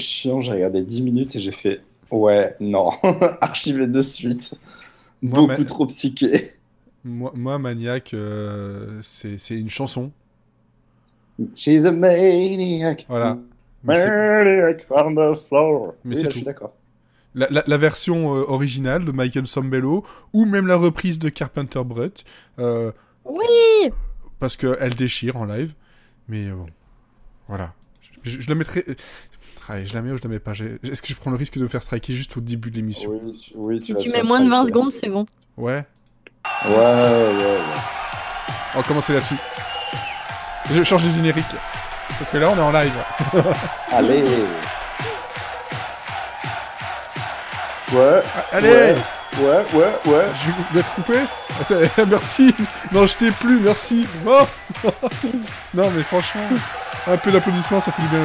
chiant, j'ai regardé 10 minutes et j'ai fait ouais, non, archivé de suite. Moi, Beaucoup ma- trop psyché. Moi, moi Maniac, euh, c'est c'est une chanson. She's a maniac. Voilà. Mais c'est- Maniac on the floor. Mais oui, c'est là, je suis tout. d'accord. La, la- la version euh, originale de Michael Sambello, ou même la reprise de Carpenter Brett, euh, Oui parce qu'elle déchire en live. Mais bon, voilà. Je, je- je la mettrai... euh, Allez, je la mets ou je la mets pas? Est-ce que je prends le risque de me faire striker juste au début de l'émission? Oui, tu, oui, tu Si tu mets moins de 20 striker. secondes, c'est bon. Ouais Ouais, ouais, ouais. On va commencer là-dessus. Je change de générique. Parce que là, on est en live. Allez. Ouais. Allez Ouais, ouais, ouais, ouais. Je vais être coupé Ah, Merci Non, je t'ai plus, merci Oh Non, mais franchement, un peu d'applaudissements, ça fait du bien.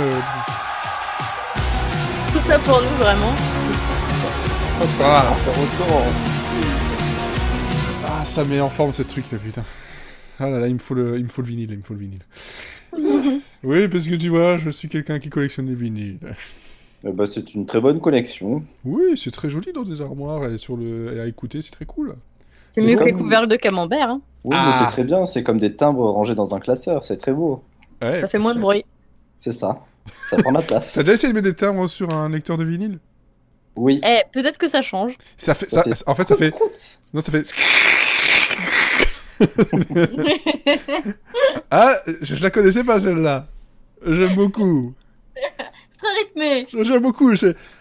Tout ça pour nous, vraiment. Recommence. Ah, ça met en forme ce truc, là, putain. Ah là là, il me faut le, il me faut le vinyle, il me faut le vinyle. oui, parce que tu vois, je suis quelqu'un qui collectionne les vinyles. Eh ben, c'est une très bonne connexion. Oui, c'est très joli dans des armoires et, sur le... et à écouter, c'est très cool. C'est C'est mieux que les couvercles de camembert. Hein. Oui, Ah. mais c'est très bien. C'est comme des timbres rangés dans un classeur. C'est très beau. Ouais. Ça fait moins de bruit. C'est ça. Ça prend la place. T'as déjà essayé de mettre des timbres sur un lecteur de vinyle? Oui. Eh, peut-être que ça change. Ça fait, ça, en fait, ça fait, non, ça fait. Ah, je, je la connaissais pas celle-là. J'aime beaucoup. c'est très rythmé. J'aime beaucoup.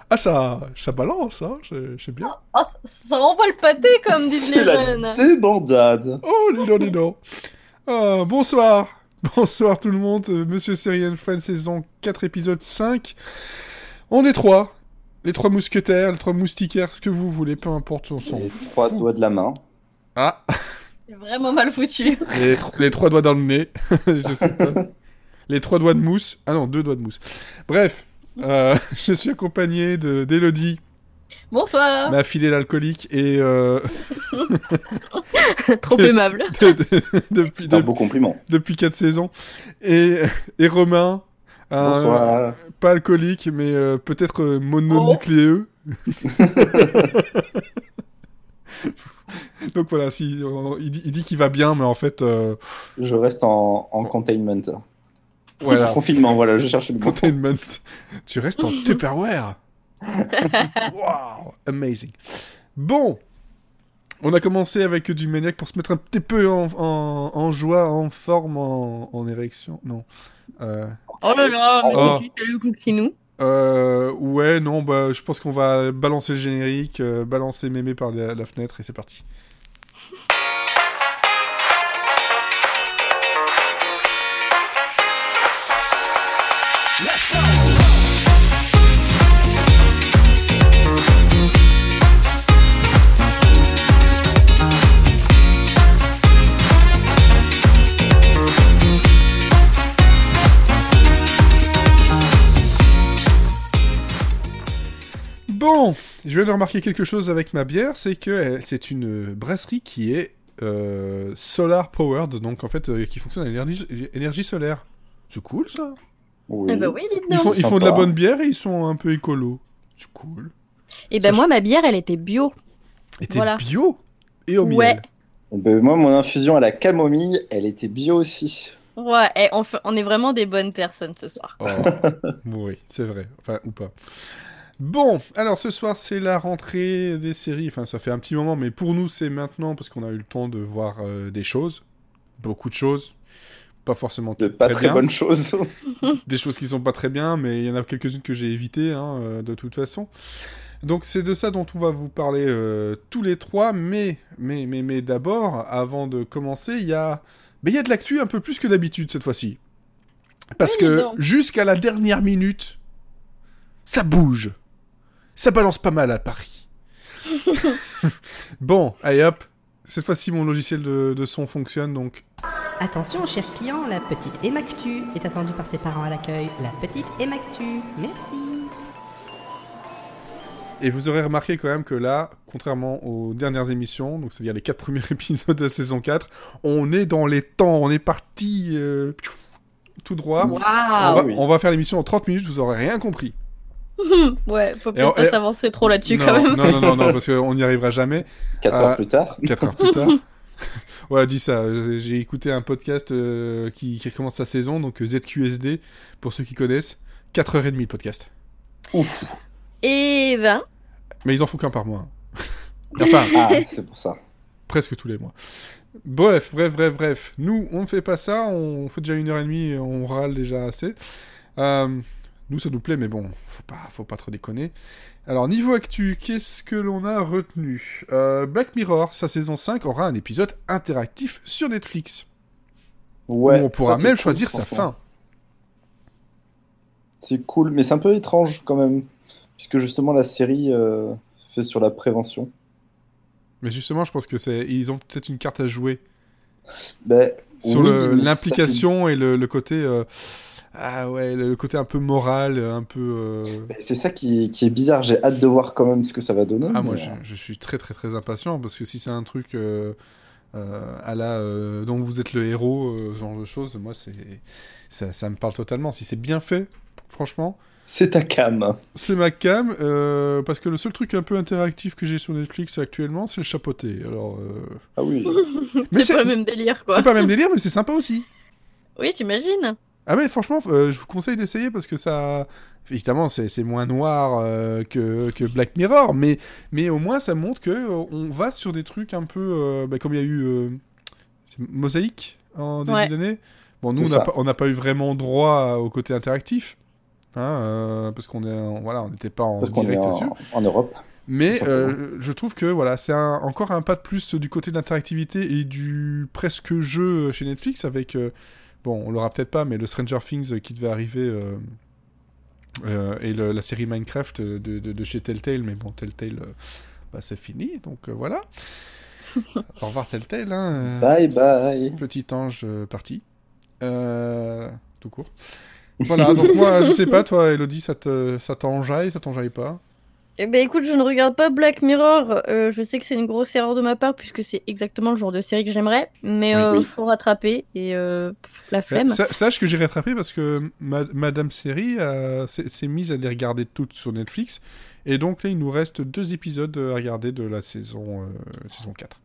Ah, ça, ça balance, hein. Sais bien. Oh, ça, ça renvoie le pâté, comme disent C'est les la jeunes. débandade. Oh, dis donc, dis donc. Ah, bonsoir. Bonsoir tout le monde. Euh, Monsieur Serial Fan saison 4 épisode 5. On est trois. Les trois mousquetaires, les trois moustiquaires, ce que vous voulez, peu importe, on s'en Les fout. trois doigts de la main. Ah, C'est vraiment mal foutu. les, les trois doigts dans le nez. je sais pas. Les trois doigts de mousse. Ah non, deux doigts de mousse. Bref, euh, je suis accompagné de d'Elodie, Bonsoir. ma fidèle alcoolique, et euh, Trop aimable. de- de- depuis, C'est un de- beau compliment. depuis quatre saisons, et, et Romain, un- Bonsoir. pas alcoolique, mais euh, peut-être euh, mononucléeux. Donc voilà, si, il dit, il dit qu'il va bien, mais en fait, euh, Je reste en, en containment. voilà. Confinement, voilà, je cherche le. Containment. Tu restes en Tupperware. wow, amazing. Bon, on a commencé avec du maniac pour se mettre un petit peu en, en, en joie, en forme, en, en érection. Non. Euh, Oh là là, mais Oh. de suite, le couquinou. euh, ouais, non, bah, je pense qu'on va balancer le générique, euh, balancer mémé par la, la fenêtre et c'est parti. Je viens de remarquer quelque chose avec ma bière, c'est que elle- c'est une brasserie qui est euh, solar powered, donc en fait euh, qui fonctionne à l'énergie énergie solaire. C'est cool ça. Oui. Eh ben oui, dites Ils font, ils font de la bonne bière et ils sont un peu écolo. C'est cool. Et ben ça, moi, ma bière, elle était bio. Et t'es Voilà. bio et au Ouais. miel. Eh ben, moi, mon infusion à la camomille, elle était bio aussi. Ouais, eh, on, fait- on est vraiment des bonnes personnes ce soir. Oh, oui, c'est vrai. Enfin, ou pas. Bon, alors ce soir, c'est la rentrée des séries. Enfin, ça fait un petit moment, mais pour nous, c'est maintenant parce qu'on a eu le temps de voir euh, des choses. Beaucoup de choses. Pas forcément De pas très, bien. bonnes choses. Des choses qui sont pas très bien, mais il y en a quelques-unes que j'ai évitées, hein, euh, de toute façon. Donc c'est de ça dont on va vous parler euh, tous les trois, mais, mais, mais, mais d'abord, avant de commencer, il y a, mais il y a de l'actu un peu plus que d'habitude cette fois-ci. Parce Oui, que jusqu'à la dernière minute, ça bouge. Ça balance pas mal à Paris. bon, allez hop. Cette fois-ci, mon logiciel de, de son fonctionne, donc Attention, cher client, la petite Emactu est attendue par ses parents à l'accueil. La petite Emactu. Merci. Et vous aurez remarqué quand même que là, contrairement aux dernières émissions, donc c'est-à-dire les quatre premiers épisodes de la saison 4, on est dans les temps, on est parti euh, tout droit. On, va, oui. on va faire l'émission en 30 minutes, vous aurez rien compris. ouais, faut peut-être on- pas et- s'avancer trop là-dessus quand même. non, non, non, non, parce qu'on n'y arrivera jamais. 4 Ah. heures plus tard. 4 heures plus tard. Ouais, dis ça. J'ai écouté un podcast euh, qui, qui recommence sa saison, donc euh, ZQSD, pour ceux qui connaissent. 4h30 le podcast. Ouf. Et ben, Mais ils en font qu'un par mois. enfin, Ah, c'est pour ça. presque tous les mois. Bref, bref, bref, bref. Nous, on ne fait pas ça. On fait déjà une heure et demie et on râle déjà assez. Euh, nous, ça nous plaît, mais bon, faut pas, faut pas trop déconner. Alors, niveau actu, qu'est-ce que l'on a retenu? Euh, Black Mirror, sa saison 5, aura un épisode interactif sur Netflix. Ouais. où on pourra ça, même cool, choisir sa fin. C'est cool, mais c'est un peu étrange quand même. Puisque justement, la série euh, fait sur la prévention. Mais justement, je pense que c'est, ils ont peut-être une carte à jouer Ben, sur oui, l'implication et le, le côté, euh, ah ouais, le, côté un peu moral, un peu. euh, C'est ça qui, qui est bizarre. J'ai hâte de voir quand même ce que ça va donner. Ah, moi, je, euh, je suis très, très, très impatient parce que si c'est un truc euh, euh, à la euh, dont vous êtes le héros, euh, ce genre de choses, moi, c'est ça, ça me parle totalement. Si c'est bien fait, franchement, C'est ta cam. c'est ma cam. euh, parce que le seul truc un peu interactif que j'ai sur Netflix actuellement, c'est le chapeauté. Alors, euh, Ah oui. mais c'est pas le même délire quoi. c'est pas le même délire, mais c'est sympa aussi. Oui, t'imagines Ah mais franchement, euh, je vous conseille d'essayer parce que ça... Évidemment, c'est c'est moins noir euh, que, que Black Mirror, mais, mais au moins ça montre que euh, on va sur des trucs un peu... euh, bah, comme il y a eu euh, c'est Mosaïque en début Ouais. d'année. Bon, nous, on n'a pas, on n'a pas eu vraiment droit au côté interactif. Hein, euh, parce qu'on est en- voilà on n'était pas en Parce direct en, dessus en Europe. mais euh, je trouve que voilà, c'est encore un pas de plus du côté de l'interactivité et du presque jeu chez Netflix avec, euh, bon, on l'aura peut-être pas, mais le Stranger Things qui devait arriver euh, euh, et le- la série Minecraft de, de- de chez Telltale, mais bon, Telltale, euh, bah, c'est fini, donc euh, voilà. Au revoir Telltale, hein, euh, Bye bye. petit ange euh, parti, Euh, tout court. Voilà, donc moi, je sais pas, toi, Elodie, ça te- ça t'enjaille, ça t'enjaille pas? Eh ben écoute, je ne regarde pas Black Mirror. euh, je sais que c'est une grosse erreur de ma part puisque c'est exactement le genre de série que j'aimerais. Mais Oui, euh, oui. faut rattraper et euh, pff, la flemme. Sa- Sache que j'ai rattrapé parce que ma- Madame Série euh, s'est mise à les regarder toutes sur Netflix. Et donc là, il nous reste deux épisodes à regarder de la saison, euh, saison 4.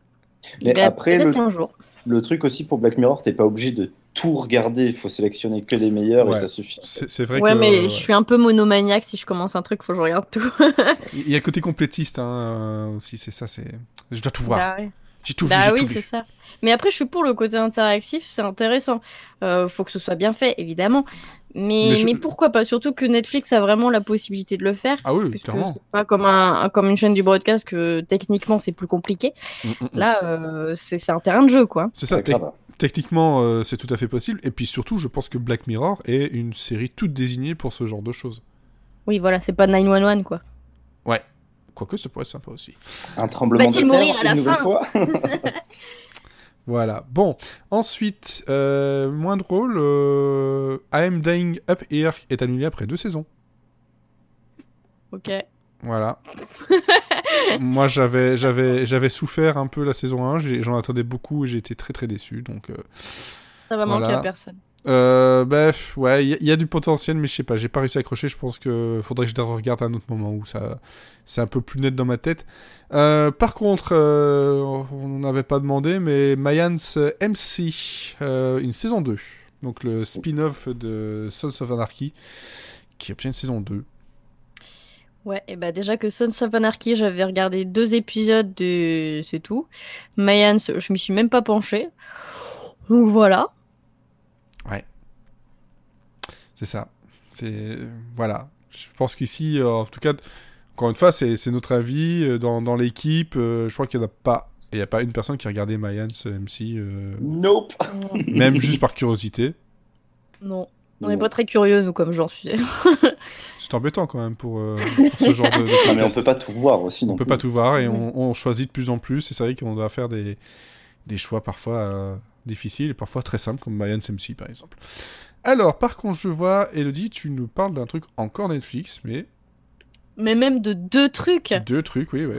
Mais Ben, après, peut-être le, qu'un jour. Le truc aussi pour Black Mirror, t'es pas obligé de tout regarder. Il faut sélectionner que les meilleurs Ouais. et ça suffit. C'est vrai Ouais, que mais ouais. je suis un peu monomaniaque. Si je commence un truc, faut que je regarde tout. il y a le côté complétiste hein, euh, aussi. C'est ça, c'est. Je dois tout voir. Bah ouais. J'ai tout Bah vu, oui, c'est ça. Mais après, je suis pour le côté interactif, c'est intéressant. Euh, faut que ce soit bien fait, évidemment. Mais, Mais pourquoi pas? Surtout que Netflix a vraiment la possibilité de le faire. Ah oui, puisque clairement. c'est pas comme, un, comme une chaîne du broadcast que techniquement c'est plus compliqué. Mm, mm, mm. Là, euh, c'est c'est un terrain de jeu, quoi. C'est ça. Ouais, grave. techniquement, euh, c'est tout à fait possible. Et puis surtout, je pense que Black Mirror est une série toute désignée pour ce genre de choses. Oui, voilà, c'est pas 911, quoi. Quoique, ça pourrait être sympa aussi. Un tremblement de Va-t-il terre, mourir à la une nouvelle fin fois Voilà. Bon, ensuite, euh, moins drôle, euh, I'm Dying Up Here est annulé après deux saisons. Ok. Voilà. Moi, j'avais, j'avais, j'avais souffert un peu la saison 1, j'ai- j'en attendais beaucoup et j'ai été très très déçu. Donc, euh, Ça va manquer à personne. Euh, bref, ouais, il y, a- du potentiel, mais je sais pas, j'ai pas réussi à accrocher. Je pense que faudrait que je regarde à un autre moment où ça, c'est un peu plus net dans ma tête. Euh, par contre, euh, on n'avait pas demandé, mais Mayans MC, euh, une saison 2. Donc le spin-off de Sons of Anarchy, qui obtient une saison 2. Ouais, et bah déjà que Sons of Anarchy, j'avais regardé deux épisodes de... C'est tout. Mayans, je m'y suis même pas penchée. Donc voilà. C'est ça. C'est voilà. Je pense qu'ici, euh, en tout cas, encore une fois, c'est c'est notre avis euh, dans, dans l'équipe. euh, je crois qu'il n'y en a pas. Il n'y a pas une personne qui a regardé Mayans MC, euh, Nope. même juste par curiosité. Non. On n'est pas très curieux, nous, comme genre, tu sais. C'est embêtant quand même pour, euh, pour ce genre de, de Non, mais on peut pas tout voir aussi non On peut pas tout voir et on, on choisit de plus en plus. Et c'est vrai qu'on doit faire des, des choix parfois euh, difficiles et parfois très simples, comme Mayans MC par exemple. Alors, par contre, je vois, Elodie, tu nous parles d'un truc encore Netflix, mais Mais même de deux trucs. deux trucs, oui, ouais.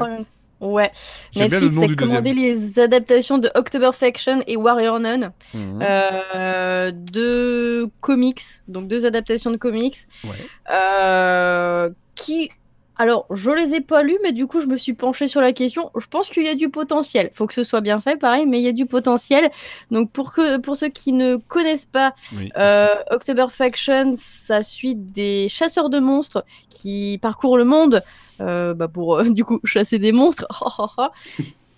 Ouais. Bien Netflix a commandé les adaptations de October Faction et Warrior Nun. Mhm. Euh, deux comics, donc deux adaptations de comics, Ouais. euh, qui alors, je les ai pas lus, mais du coup, je me suis penchée sur la question. Je pense qu'il y a du potentiel. Faut que ce soit bien fait, pareil, mais il y a du potentiel. Donc, pour, que, pour ceux qui ne connaissent pas, Oui, euh, October Faction, ça suit des chasseurs de monstres qui parcourent le monde euh, bah, pour, euh, du coup, chasser des monstres.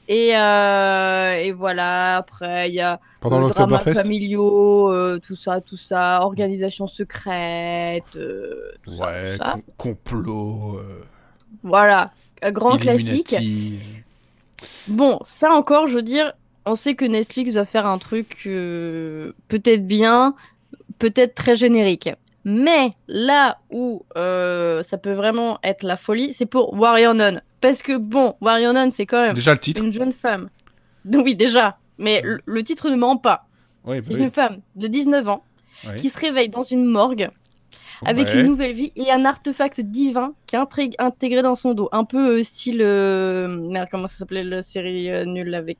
et, euh, et voilà, après, il y a Pendant l'Octoberfest familiaux, euh, tout ça, tout ça, organisation secrète, euh, tout ça, Ouais, tout ça. com- complot. Voilà, un grand classique. Bon, ça encore, je veux dire, on sait que Netflix va faire un truc euh, peut-être bien, peut-être très générique. Mais là où euh, ça peut vraiment être la folie, c'est pour Warrior Nun. Parce que bon, Warrior Nun, c'est quand même Déjà le titre. une jeune femme. Donc oui, déjà. Mais le, le titre ne ment pas. Oui, bah C'est oui. une femme de 19 ans qui se réveille dans une morgue avec Ouais. une nouvelle vie et un artefact divin qui est intégré dans son dos. Un peu euh, style. euh, Merde, comment ça s'appelait la série euh, nulle avec.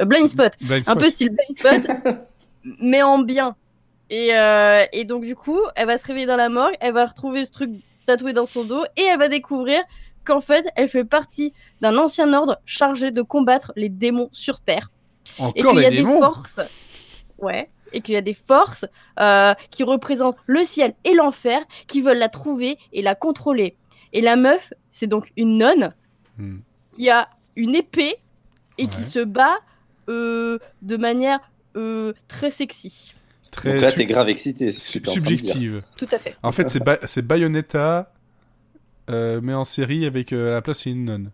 Blind Spot. Blind Un Spot. peu style Blind Spot, mais en bien. Et, euh, et donc, du coup, elle va se réveiller dans la morgue, elle va retrouver ce truc tatoué dans son dos et elle va découvrir qu'en fait, elle fait partie d'un ancien ordre chargé de combattre les démons sur Terre et Encore qu'il y a des forces, ouais, et qu'il y a des forces euh, qui représentent le ciel et l'enfer, qui veulent la trouver et la contrôler. Et la meuf, c'est donc une nonne Hmm. qui a une épée et qui se bat euh, de manière très sexy. Très Donc là, sub- t'es grave excité. sub- subjective. Tout à fait. En fait, c'est Ba- c'est Bayonetta, euh, mais en série avec euh, à la place c'est une nonne.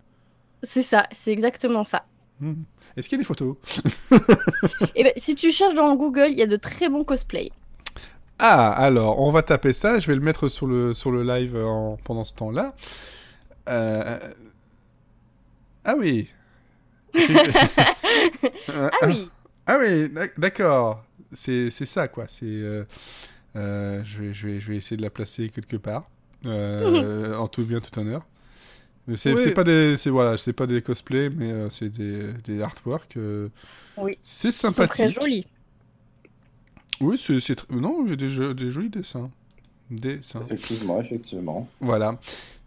C'est ça, c'est exactement ça. Hmm. Est-ce qu'il y a des photos Et ben, si tu cherches dans Google, il y a de très bons cosplays. Ah, alors, on va taper ça. Je vais le mettre sur le, sur le live en- pendant ce temps-là. Euh, Ah oui. Ah oui, Ah oui, d'ac- d'accord. C'est c'est ça, quoi. C'est. euh, euh, je, vais, je, vais, je vais essayer de la placer quelque part. Euh, en tout bien, tout honneur. Mais C'est Oui. c'est pas des c'est voilà c'est pas des cosplays mais euh, c'est des, des artworks euh, Oui. c'est sympathique très jolis. oui c'est c'est tr- non il y a des, jeux- des jolis dessins dessins Effectivement, effectivement. voilà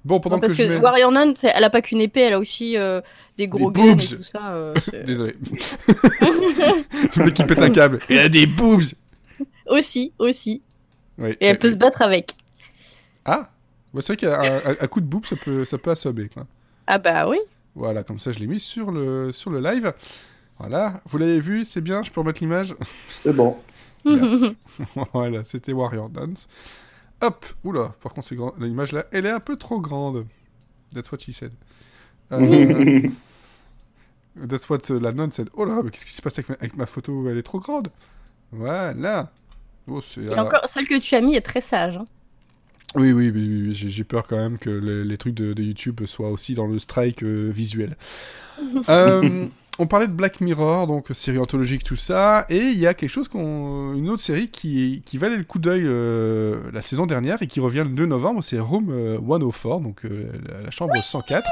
bon pendant Non, parce que, que, je mets Warrior Nun, elle a pas qu'une épée, elle a aussi euh, des gros Des guns et boobs. tout ça. euh, désolé le mec qui pète un câble il a des boobs aussi, aussi. Oui, Et elle oui, peut oui. se battre avec. ah Ouais, c'est vrai qu'un un- un coup de boob ça peut ça peut assommer quoi Ah bah oui. Voilà, comme ça je l'ai mis sur le, sur le live. Voilà, vous l'avez vu, c'est bien, je peux remettre l'image? C'est bon. Merci. voilà, c'était Warrior Dance. Hop, oula, par contre c'est grand- l'image là, elle est un peu trop grande. That's what she said. Euh, that's what euh, la nonne said. Oh là, mais qu'est-ce qui se passe avec ma, avec ma photo? Elle est trop grande. Voilà. Oh, c'est- Et alors- encore, celle que tu as mis est très sage. hein. Oui, oui, oui, oui, oui, j'ai j'ai peur quand même que les, les trucs de, de YouTube soient aussi dans le strike euh, visuel. Euh, on parlait de Black Mirror, donc série anthologique, tout ça, et il y a quelque chose qu'on, une autre série qui, qui valait le coup d'œil euh, la saison dernière et qui revient le 2 novembre, c'est Room euh, 104, donc euh, la, chambre 104,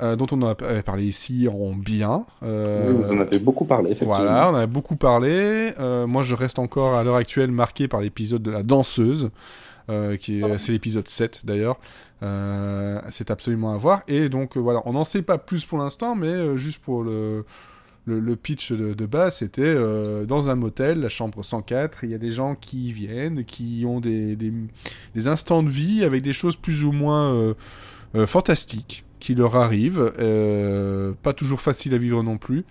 euh, dont on a parlé ici en bien. Euh, Oui, vous en avez beaucoup parlé, effectivement. voilà, on en a beaucoup parlé. Euh, moi, je reste encore à l'heure actuelle marqué par l'épisode de la danseuse, euh, qui est, c'est l'épisode 7 d'ailleurs. Euh, c'est absolument à voir. Et donc, euh, voilà, on n'en sait pas plus pour l'instant, mais euh, juste pour le, pitch de, base, c'était dans un motel, la chambre 104. Il y a des gens qui viennent, qui ont des, instants de vie avec des choses plus ou moins fantastiques qui leur arrivent. Pas toujours facile à vivre non plus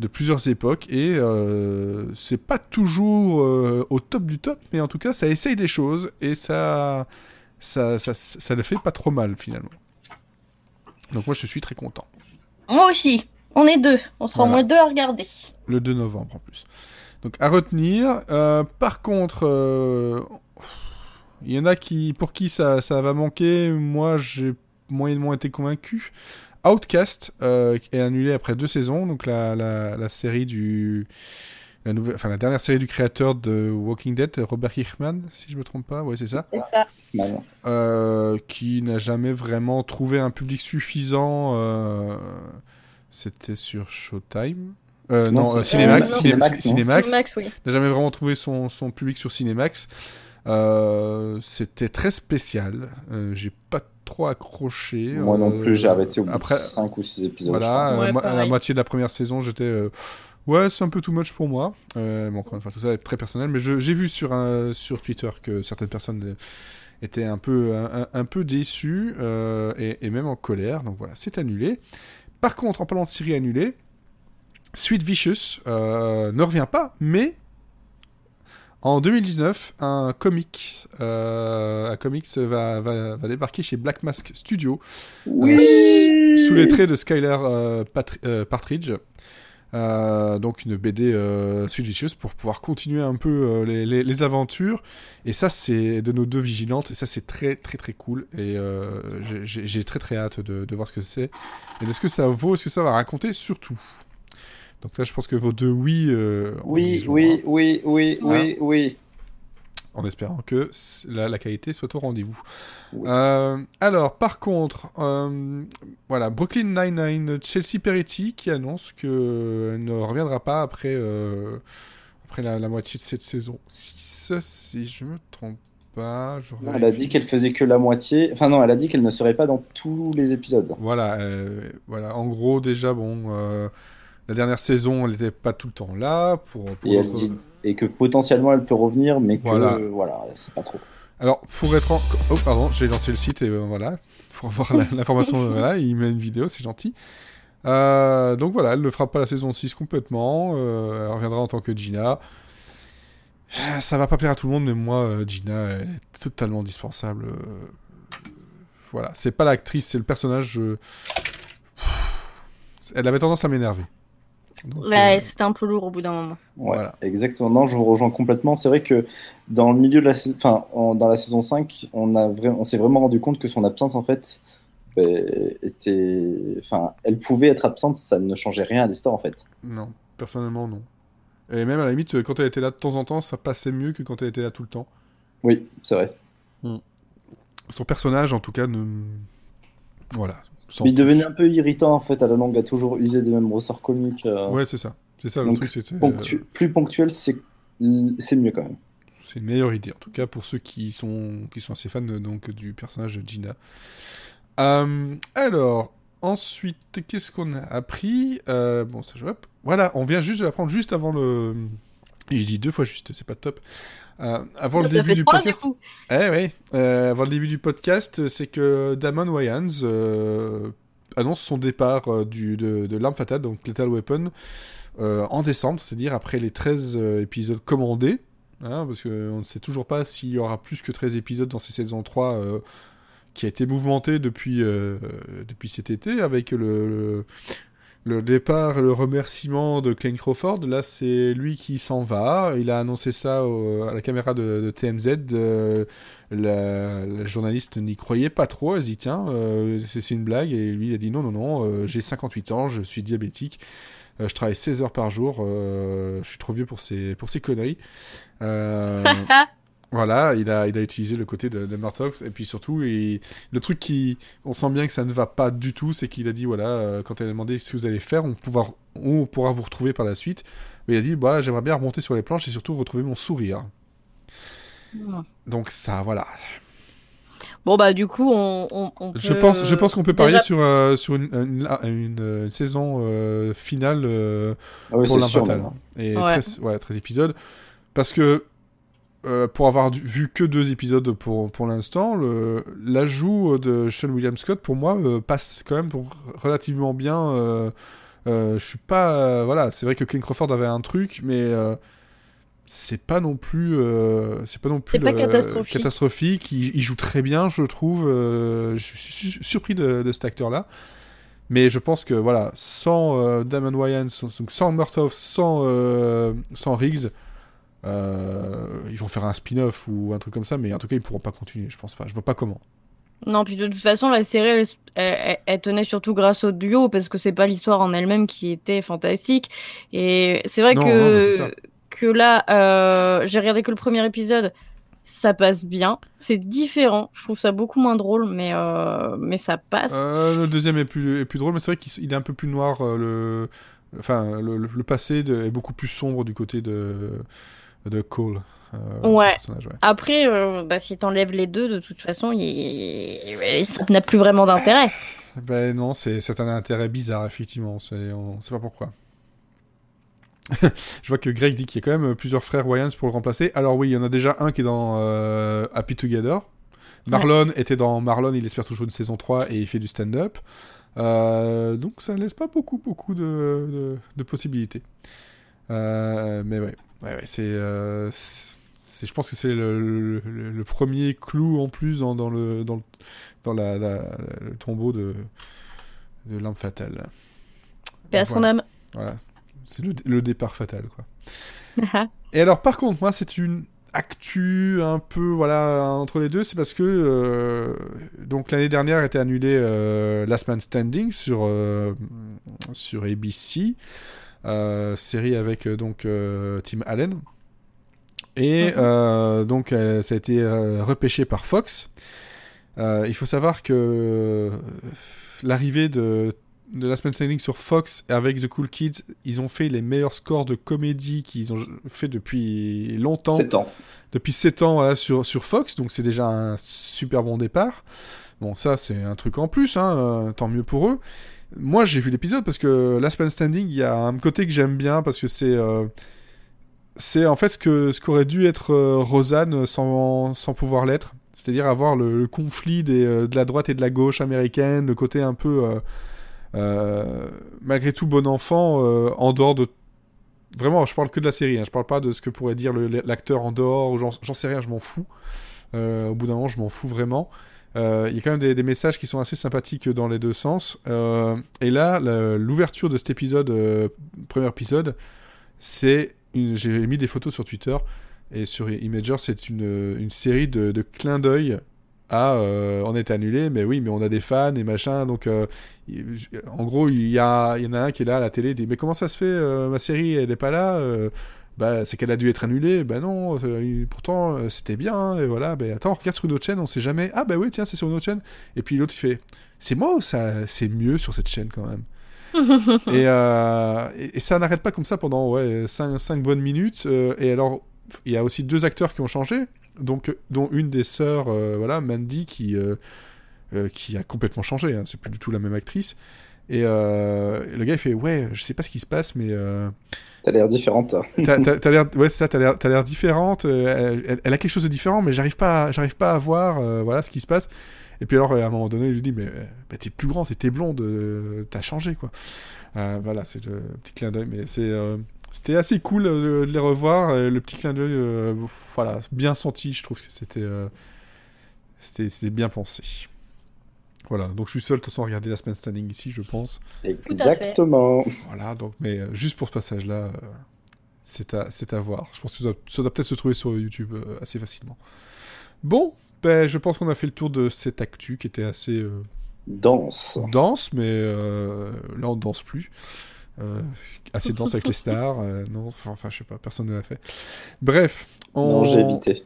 de plusieurs époques et c'est pas toujours au top du top mais en tout cas ça essaye des choses et ça ça, ça, ça le fait pas trop mal finalement donc moi je suis très content Moi aussi. On est deux. On sera au Voilà. moins deux à regarder. le 2 novembre en plus donc à retenir Euh, par contre euh, il y en a qui pour qui ça, ça va manquer moi j'ai moyennement été convaincu Outcast euh, est annulé après deux saisons, donc la, la, la série du la nouvelle, enfin la dernière série du créateur de Walking Dead, Robert Kirkman, si je me trompe pas, ouais c'est ça, C'est ça. Mal. euh, qui n'a jamais vraiment trouvé un public suffisant. euh, C'était sur Showtime. Euh, non, Cinémax, Cinemax, non Cinemax. Max, oui. n'a jamais vraiment trouvé son, son public sur Cinemax. Euh, C'était très spécial. Euh, J'ai pas trop accroché. Moi non plus, j'ai arrêté au bout après, de 5 ou 6 épisodes. Voilà. Ouais, à la moitié de la première saison, j'étais. Euh, ouais, c'est un peu too much pour moi. Euh, bon, encore une fois, tout ça est très personnel, mais j'ai vu sur, un- sur Twitter que certaines personnes euh, étaient un peu, un, un- un peu déçues euh, et, et même en colère. Donc voilà, c'est annulé. Par contre, en parlant de série annulée, Sweet Vicious euh, ne revient pas, mais. En 2019, un comic, euh, un comics va, va, va débarquer chez Black Mask Studio Oui sous les traits de euh, euh, Partridge. Euh, donc une BD euh, Sweet Vicious pour pouvoir continuer un peu euh, les, les- les aventures. Et ça, c'est de nos deux vigilantes. Et ça, c'est très, très, très cool. Et euh, j'ai- très, très hâte de, de voir ce que c'est. Et de ce que ça vaut, ce que ça va raconter, surtout. Donc là, je pense que vos deux oui. en Oui, oui, hein, oui, oui, Hein oui, oui. En espérant que la, la qualité soit au rendez-vous. Oui. Euh, alors, par contre, euh, voilà, Brooklyn Nine-Nine, Chelsea Peretti qui annonce qu'elle ne reviendra pas après, euh, après la, la moitié de cette saison 6, si je me trompe pas. Je Elle a dit qu'elle faisait que la moitié. Enfin, non, elle a dit qu'elle ne serait pas dans tous les épisodes. Voilà, euh, voilà, en gros, déjà, bon, euh, la dernière saison, elle n'était pas tout le temps là. Pour, pour Et elle dit et que potentiellement elle peut revenir, mais que Voilà. euh, voilà, c'est pas trop. Alors, pour être en... Oh, pardon, j'ai lancé le site et euh, voilà. Pour avoir l'information, euh, voilà, il met une vidéo, c'est gentil. Euh, donc voilà, elle ne fera pas la saison 6 complètement. elle reviendra en tant que Gina. Ça va pas plaire à tout le monde, mais moi, Gina, elle est totalement indispensable. euh, Voilà, c'est pas l'actrice, c'est le personnage. Elle avait tendance à m'énerver. Ouais, euh, c'était un peu lourd au bout d'un moment. Ouais, Voilà. exactement. Non, je vous rejoins complètement. C'est vrai que dans le milieu de la, enfin, en- dans la saison 5, on a vra- on s'est vraiment rendu compte que son absence, en fait, euh, était, enfin, elle pouvait être absente, ça ne changeait rien à l'histoire, en fait. Non, personnellement, non. Et même à la limite, quand elle était là de temps en temps, ça passait mieux que quand elle était là tout le temps. Oui, c'est vrai. Son personnage, en tout cas, ne. Voilà. Sans il devenait un peu irritant, en fait, à la longue, à toujours user des mêmes ressorts comiques. euh, Ouais, c'est ça. C'est ça le Donc, truc, c'était. ponctu- euh, Plus ponctuel, c'est c'est mieux quand même. c'est une meilleure idée, en tout cas pour ceux qui sont, qui sont assez fans donc, du personnage de Gina. Euh, alors, ensuite, qu'est-ce qu'on a appris? Euh, Bon, ça je. Voilà, on vient juste de l'apprendre juste avant le. Et je dis deux fois juste, c'est pas top. Euh, avant le début du podcast. du. Eh oui, euh, avant le début du podcast, c'est que Damon Wayans euh, annonce son départ du, de, de L'Arme Fatale, donc Lethal Weapon, en décembre, c'est-à-dire après les 13 euh, épisodes commandés, hein, parce qu'on ne sait toujours pas s'il y aura plus que 13 épisodes dans ces saisons 3 euh, qui a été mouvementé depuis, depuis cet été, avec le, le, le départ, le remerciement de Clayne Crawford. Là, c'est lui qui s'en va. Il a annoncé ça à la caméra de, TMZ. euh, la, journaliste n'y croyait pas trop. Elle dit tiens, euh, c'est une blague. Et lui, il a dit non, non, non, euh, j'ai 58 ans, je suis diabétique. je travaille 16 heures par jour. je suis trop vieux pour ces, pour ces conneries. Voilà, il a, il a utilisé le côté de, de Murdoch. Et puis surtout, il- le truc qui. On sent bien que ça ne va pas du tout, c'est qu'il a dit voilà, euh, quand elle a demandé ce que vous allez faire, on, pourra, on pourra vous retrouver par la suite. Mais il a dit bah, j'aimerais bien remonter sur les planches et surtout retrouver mon sourire. Donc ça, voilà. Bon, bah, du coup, on, on, on Je pense, je pense qu'on peut parier déjà- sur, euh, sur une, une, une, euh, saison euh, finale euh, Ah oui, pour hein. Et Ouais. 13, ouais, 13 épisodes. Parce que, euh, pour avoir du- vu que deux épisodes pour, pour l'instant, l'ajout de Sean William Scott, pour moi, euh, passe quand même pour relativement bien. euh, euh, je suis pas. euh, voilà, c'est vrai que Clint Crawford avait un truc, mais. euh, c'est pas non plus euh, c'est pas non plus pas le- catastrophique. catastrophique. Il, il joue très bien je trouve euh, je suis su- surpris de, de cet acteur là mais je pense que voilà sans euh, Damon Wayans sans Murtaugh sans euh, sans Riggs euh, ils vont faire un spin-off ou un truc comme ça mais en tout cas ils pourront pas continuer je pense pas je vois pas comment Non, puis de toute façon, la série, elle, elle- elle- elle tenait surtout grâce au duo, parce que c'est pas l'histoire en elle-même qui était fantastique. Et c'est vrai Non, que, que là, euh, j'ai regardé que le premier épisode, ça passe bien. C'est différent, je trouve ça beaucoup moins drôle, mais, euh, mais ça passe. Euh, le deuxième est plus, est plus drôle, mais c'est vrai qu'il est un peu plus noir. euh, le, enfin, le, le- le passé de- est beaucoup plus sombre du côté de, de Cole. euh, Ouais. Après, euh, bah, si t'enlèves les deux, de toute façon, il... il- ça n'a plus vraiment d'intérêt. Ben non, c'est un intérêt bizarre, effectivement. On sait pas pourquoi. Je vois que Greg dit qu'il y a quand même euh, plusieurs frères Wayans pour le remplacer. Alors oui, il y en a déjà un qui est dans euh, Happy Together. Marlon était dans Marlon, il espère toujours une saison 3 et il fait du stand-up. Donc ça ne laisse pas beaucoup, beaucoup de, de- de possibilités. Mais ouais, ouais, ouais, c'est, euh, c'est- je pense que c'est le, le- le premier clou en plus dans, dans le, dans, le- dans la, la- le tombeau de, de l'âme fatale. Paix à son voilà. âme. Voilà, c'est le, départ fatal, quoi. Et alors, par contre, moi, c'est une actu un peu, voilà, entre les deux, c'est parce que, euh, donc, l'année dernière était annulé euh, Last Man Standing sur, euh, sur ABC, série avec, euh, donc, euh, Tim Allen. Et, Mhm. euh, donc, euh, ça a été euh, repêché par Fox. Euh, il faut savoir que euh, l'arrivée de de Last Man Standing sur Fox avec The Cool Kids, ils ont fait les meilleurs scores de comédie qu'ils ont fait depuis longtemps, 7 ans. depuis 7 ans voilà, sur, sur Fox, donc c'est déjà un super bon départ. Bon, ça c'est un truc en plus, hein, euh, tant mieux pour eux. Moi j'ai vu l'épisode parce que Last Man Standing, il y a un côté que j'aime bien parce que c'est. euh, c'est en fait ce que ce qu'aurait dû être euh, Rosanne sans, sans pouvoir l'être. C'est-à-dire avoir le, conflit des, euh, de la droite et de la gauche américaine, le côté un peu. malgré tout bon enfant en dehors de vraiment je parle que de la série hein, je parle pas de ce que pourrait dire l'acteur en dehors j'en sais rien je m'en fous au bout d'un moment je m'en fous vraiment Euh, il y a quand même des, messages qui sont assez sympathiques dans les deux sens. Euh, et là l'ouverture de cet épisode euh, premier épisode c'est j'ai mis des photos sur Twitter et sur Imager c'est une, série de, clins d'œil à on est annulé mais oui mais on a des fans et machin donc en gros, il y, en a un qui est là à la télé, dit Mais comment ça se fait Ma série, elle est pas là Bah, c'est qu'elle a dû être annulée. Bah non, euh, pourtant, euh, c'était bien. Et voilà, bah attends, regarde sur une autre chaîne, on sait jamais. Ah bah oui, tiens, c'est sur une autre chaîne. Et puis l'autre, il fait C'est moi ou ça, c'est mieux sur cette chaîne quand même? Et, euh, et, et ça n'arrête pas comme ça pendant ouais, 5, bonnes minutes. et alors, il y a aussi deux acteurs qui ont changé, donc, dont une des sœurs, voilà, Mandy, qui, qui a complètement changé. hein, c'est plus du tout la même actrice. Et euh, le gars, il fait Ouais, je sais pas ce qui se passe, mais. euh, T'as l'air différente. T'as t'as- t'as l'air, ouais, c'est ça, t'as l'air, t'as l'air différente. euh, elle, elle- elle a quelque chose de différent, mais j'arrive pas, à- j'arrive pas à voir, euh, voilà, ce qui se passe. Et puis alors, à un moment donné, il lui dit, mais bah, t'es plus grand, t'es blonde, t'as changé, quoi. Voilà, c'est le petit clin d'œil, mais c'est, c'était assez cool de les revoir. le petit clin d'œil, voilà, bien senti. Je trouve que c'était, c'était, c'était bien pensé. Voilà, donc je suis seul de toute façon à regarder la semaine standing ici, je pense. Exactement. Voilà, donc, mais euh, juste pour ce passage-là, euh, c'est à, c'est à voir. Je pense que ça doit, ça doit peut-être se trouver sur YouTube euh, assez facilement. Bon, ben, je pense qu'on a fait le tour de cette actu qui était assez euh, Danse. dense, mais euh, là on danse plus. Euh, assez dense avec les stars. euh, non, enfin, enfin, je sais pas, personne ne l'a fait. Bref, on... Non, j'ai évité.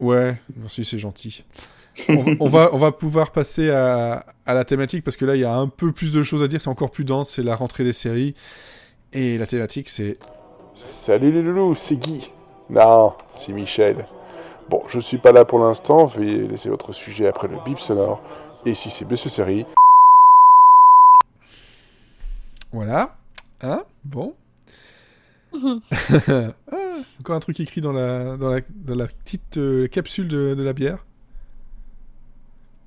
Ouais, merci, c'est gentil. On, on va, on va pouvoir passer à, à la thématique parce que là, il y a un peu plus de choses à dire. C'est encore plus dense. C'est la rentrée des séries. Et la thématique, c'est. Salut les loulous, c'est Guy. Non, c'est Michel. Bon, je suis pas là pour l'instant, veuillez laisser votre sujet après le bip sonore. Et si c'est BC série, Voilà. Hein? Bon. Ah, encore un truc écrit dans la, dans la, dans la petite euh, capsule de, de la bière.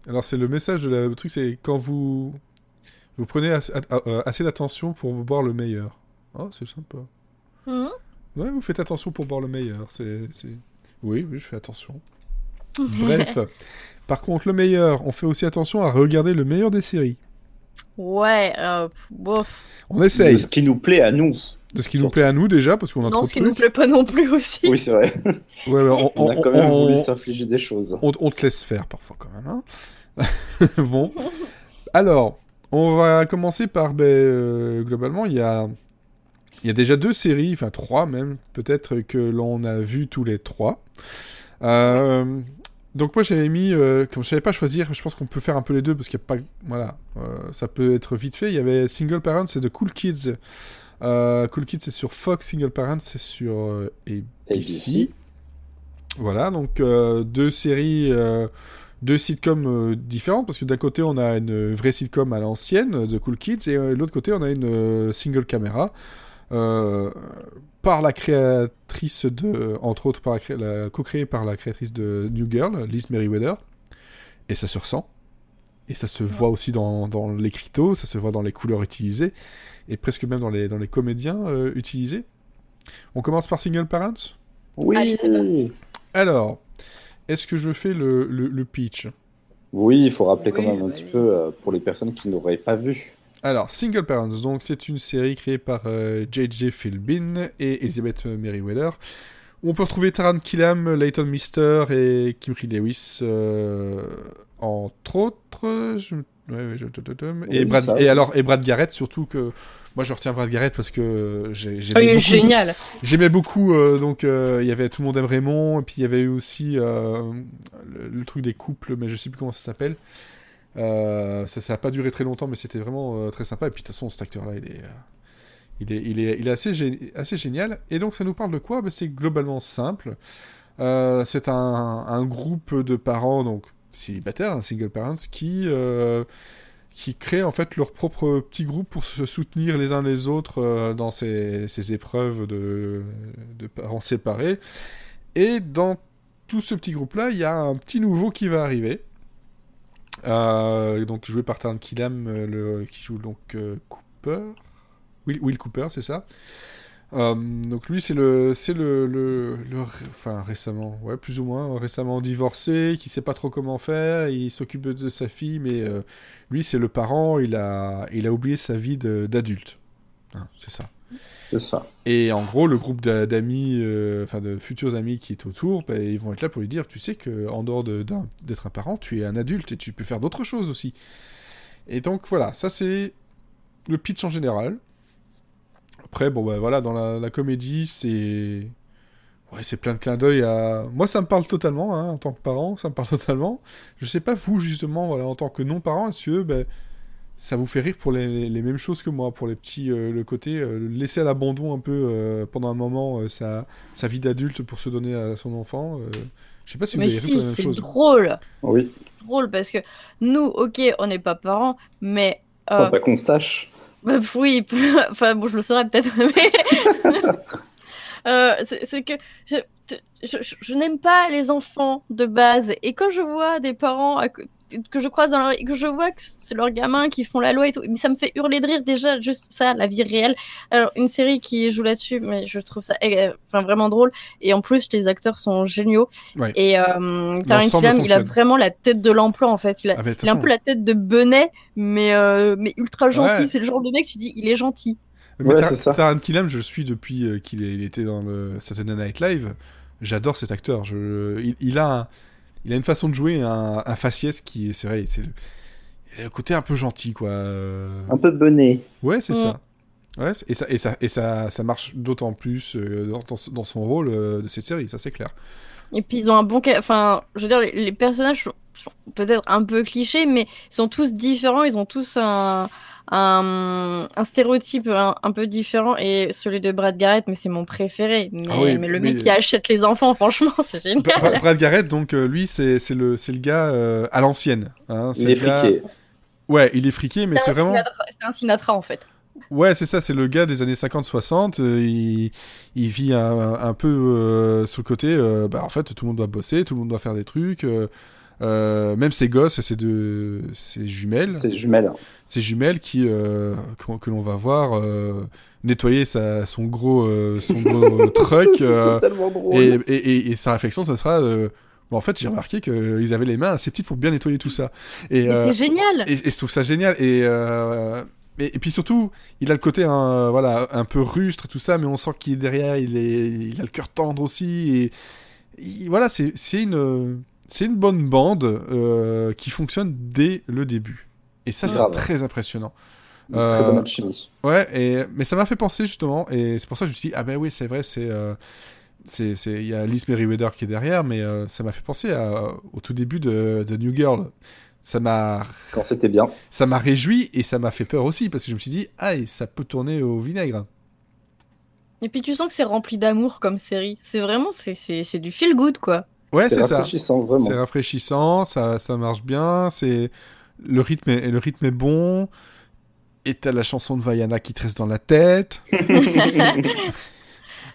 Alors, c'est le message de la le truc, c'est quand vous. Vous prenez assez, euh, assez d'attention pour boire le meilleur. Oh, c'est sympa. Mhm. Ouais, vous faites attention pour boire le meilleur. C'est, c'est- Oui, oui, je fais attention. Bref. Par contre, le meilleur, on fait aussi attention à regarder le meilleur des séries. Ouais, euh, bof. On essaye ce qui nous plaît à nous. De ce qui nous plaît à nous déjà, parce qu'on a Non, trop ce de qui nous plaît pas non plus aussi. Oui, c'est vrai. Ouais, on, On a quand même on- voulu s'infliger des choses. on- on te laisse faire parfois quand même. Hein bon. Alors, on va commencer par, ben, euh, globalement, il y a, il y a déjà deux séries, enfin trois même, peut-être que l'on a vu tous les trois. Euh, donc moi j'avais mis, euh, comme je savais pas choisir, je pense qu'on peut faire un peu les deux parce qu'il n'y a pas, voilà, euh, ça peut être vite fait. Il y avait Single Parents et The Cool Kids. Euh, cool Kids c'est sur Fox, Single Parents c'est sur euh, ABC. ABC. Voilà, donc euh, deux séries, euh, deux sitcoms euh, différentes, parce que d'un côté on a une vraie sitcom à l'ancienne, The Cool Kids, et de l'autre côté on a une single caméra, par la créatrice de, entre autres, par la, la co-créée par la créatrice de New Girl, Liz Meriwether, et ça se ressent. Et ça se voit aussi dans, dans l'écriteau, ça se voit dans les couleurs utilisées, et presque même dans les, dans les comédiens utilisés. On commence par Single Parents? Oui Allez. Alors, est-ce que je fais le, le, le pitch? Oui, il faut rappeler quand même un petit peu euh, pour les personnes qui n'auraient pas vu. Alors, Single Parents, donc c'est une série créée par euh, J.J. Philbin et Elizabeth Merriweather. Où on peut retrouver Taran Killam, Leighton Mister et Kimberly Lewis, euh, entre autres. je- ouais, ouais, je- Et, Oui, Brad... ça. et alors et Brad Garrett surtout que moi je retiens Brad Garrett parce que j'ai j'aimais il est beaucoup- génial. J'aimais beaucoup, euh, donc euh, il y avait Tout le monde aime Raymond, et puis il y avait eu aussi euh, le, le truc des couples, mais je sais plus comment ça s'appelle. Euh, ça, ça a pas duré très longtemps, mais c'était vraiment euh, très sympa. Et puis de toute façon, cet acteur-là, il est, euh, il est, il est, il est assez, gé- assez génial. Et donc ça nous parle de quoi? Ben, C'est globalement simple. Euh, c'est un, un groupe de parents, donc célibataires, un single parents, qui euh, qui créent en fait leur propre petit groupe pour se soutenir les uns les autres euh, dans ces, ces épreuves de, parents séparés. Et dans tout ce petit groupe-là, il y a un petit nouveau qui va arriver. Euh, donc joué par Taran Killam, euh, le, qui joue donc Cooper. Will Cooper, c'est ça. Euh, donc lui, c'est le, c'est le, le, le- enfin récemment, ouais, plus ou moins récemment divorcé, qui sait pas trop comment faire. Il s'occupe de sa fille, mais euh, lui, c'est le parent. Il a, il a oublié sa vie de- d'adulte. Hein, c'est ça. C'est ça. Et en gros, le groupe d'a- d'amis, euh, enfin de futurs amis qui est autour, bah, ils vont être là pour lui dire, tu sais que en dehors de- d'un- d'être un parent, tu es un adulte et tu peux faire d'autres choses aussi. Et donc voilà, ça c'est le pitch en général. Après, bon bah voilà, dans la, la comédie, c'est ouais, c'est plein de clins d'œil à. Moi, ça me parle totalement, hein, en tant que parent, ça me parle totalement. Je sais pas vous justement, voilà, en tant que non-parent, est-ce que bah, ça vous fait rire pour les, les- les mêmes choses que moi, pour les petits, euh, le côté euh, laisser à l'abandon un peu euh, pendant un moment euh, sa, sa vie d'adulte pour se donner à son enfant. euh, je sais pas si vous Mais avez si, la même c'est chose. drôle. Oui. Drôle parce que nous, ok, on n'est pas parents, mais. euh, Enfin, pas qu'on sache. Bah, oui, enfin bon, je le saurais peut-être, mais Euh, c'est que je, je, je- n'aime pas les enfants de base, et quand je vois des parents à co- que je croise dans leur, que je vois que c'est leurs gamins qui font la loi et tout, mais ça me fait hurler de rire déjà juste ça, la vie réelle. Alors une série qui joue là-dessus, mais je trouve ça euh, enfin vraiment drôle, et en plus les acteurs sont géniaux. Ouais. Et euh, Taran L'ensemble Killam, il a vraiment la tête de l'emploi en fait. Il a, Ah, il a un peu la tête de Benet, mais, euh, mais ultra gentil. Ouais. C'est le genre de mec, tu dis, il est gentil. Mais Ouais. Taran Killam, je le suis depuis euh, qu'il était dans le Saturday Night Live. J'adore cet acteur. Je, il, il a, un- il a une façon de jouer, un, un faciès qui, c'est vrai, c'est le, il a le côté un peu gentil, quoi. Un peu bonnet. Ouais, c'est Mm. ça. Ouais, et ça, et ça, et ça, ça marche d'autant plus euh, dans, dans- dans son rôle euh, de cette série, ça c'est clair. Et puis ils ont un bon. Enfin, je veux dire, les, les personnages sont, sont peut-être un peu clichés, mais ils sont tous différents. Ils ont tous un, un, un stéréotype un, un peu différent. Et celui de Brad Garrett, mais c'est mon préféré. Mais, Ah oui, mais le mais- mec qui achète les enfants, franchement, c'est génial. Bra- Bra- Brad Garrett, donc euh, lui, c'est c'est le, c'est le gars euh, à l'ancienne. hein, Il est gars- friqué. Ouais, il est friqué, mais c'est vraiment. C'est un Sinatra en fait. Ouais, c'est ça, c'est le gars des années 50-60. euh, il, il vit un, un peu euh, sur le côté. euh, bah, en fait, tout le monde doit bosser, tout le monde doit faire des trucs. Euh, même ses gosses, ses deux, ses jumelles, C'est jumelles. ses jumelles qui euh, que, que l'on va voir euh, nettoyer sa, son gros, euh, son gros truck. euh, C'est tellement drôle. et, et, et, et sa réflexion, ce sera. euh, bon, en fait, j'ai remarqué qu'ils avaient les mains assez petites pour bien nettoyer tout ça. Et, Mais euh, c'est génial. et, et je trouve ça génial. Et, euh, et, et puis surtout, il a le côté un, voilà, un peu rustre et tout ça, mais on sent qu'il est derrière, il, est, il a le cœur tendre aussi. Et, et voilà, c'est c'est une, c'est une bonne bande euh, qui fonctionne dès le début. Et ça, c'est Grave. très impressionnant. Très Euh, bonne alchimie. Ouais, et, mais ça m'a fait penser justement, et c'est pour ça que je me suis dit, ah ben oui, c'est vrai, c'est. euh, c'est, c'est, il y a Liz Meriwether qui est derrière, mais euh, ça m'a fait penser à- au tout début de, de New Girl. Ça m'a, Quand c'était bien. ça m'a réjoui et ça m'a fait peur aussi parce que je me suis dit, ah, et ça peut tourner au vinaigre. Et puis tu sens que c'est rempli d'amour comme série. C'est vraiment, c'est, c'est, c'est du feel good quoi. Ouais, c'est ça. rafraîchissant, vraiment. C'est rafraîchissant, ça, ça marche bien, c'est le rythme est, le rythme est bon. Et t'as la chanson de Vaiana qui te reste dans la tête.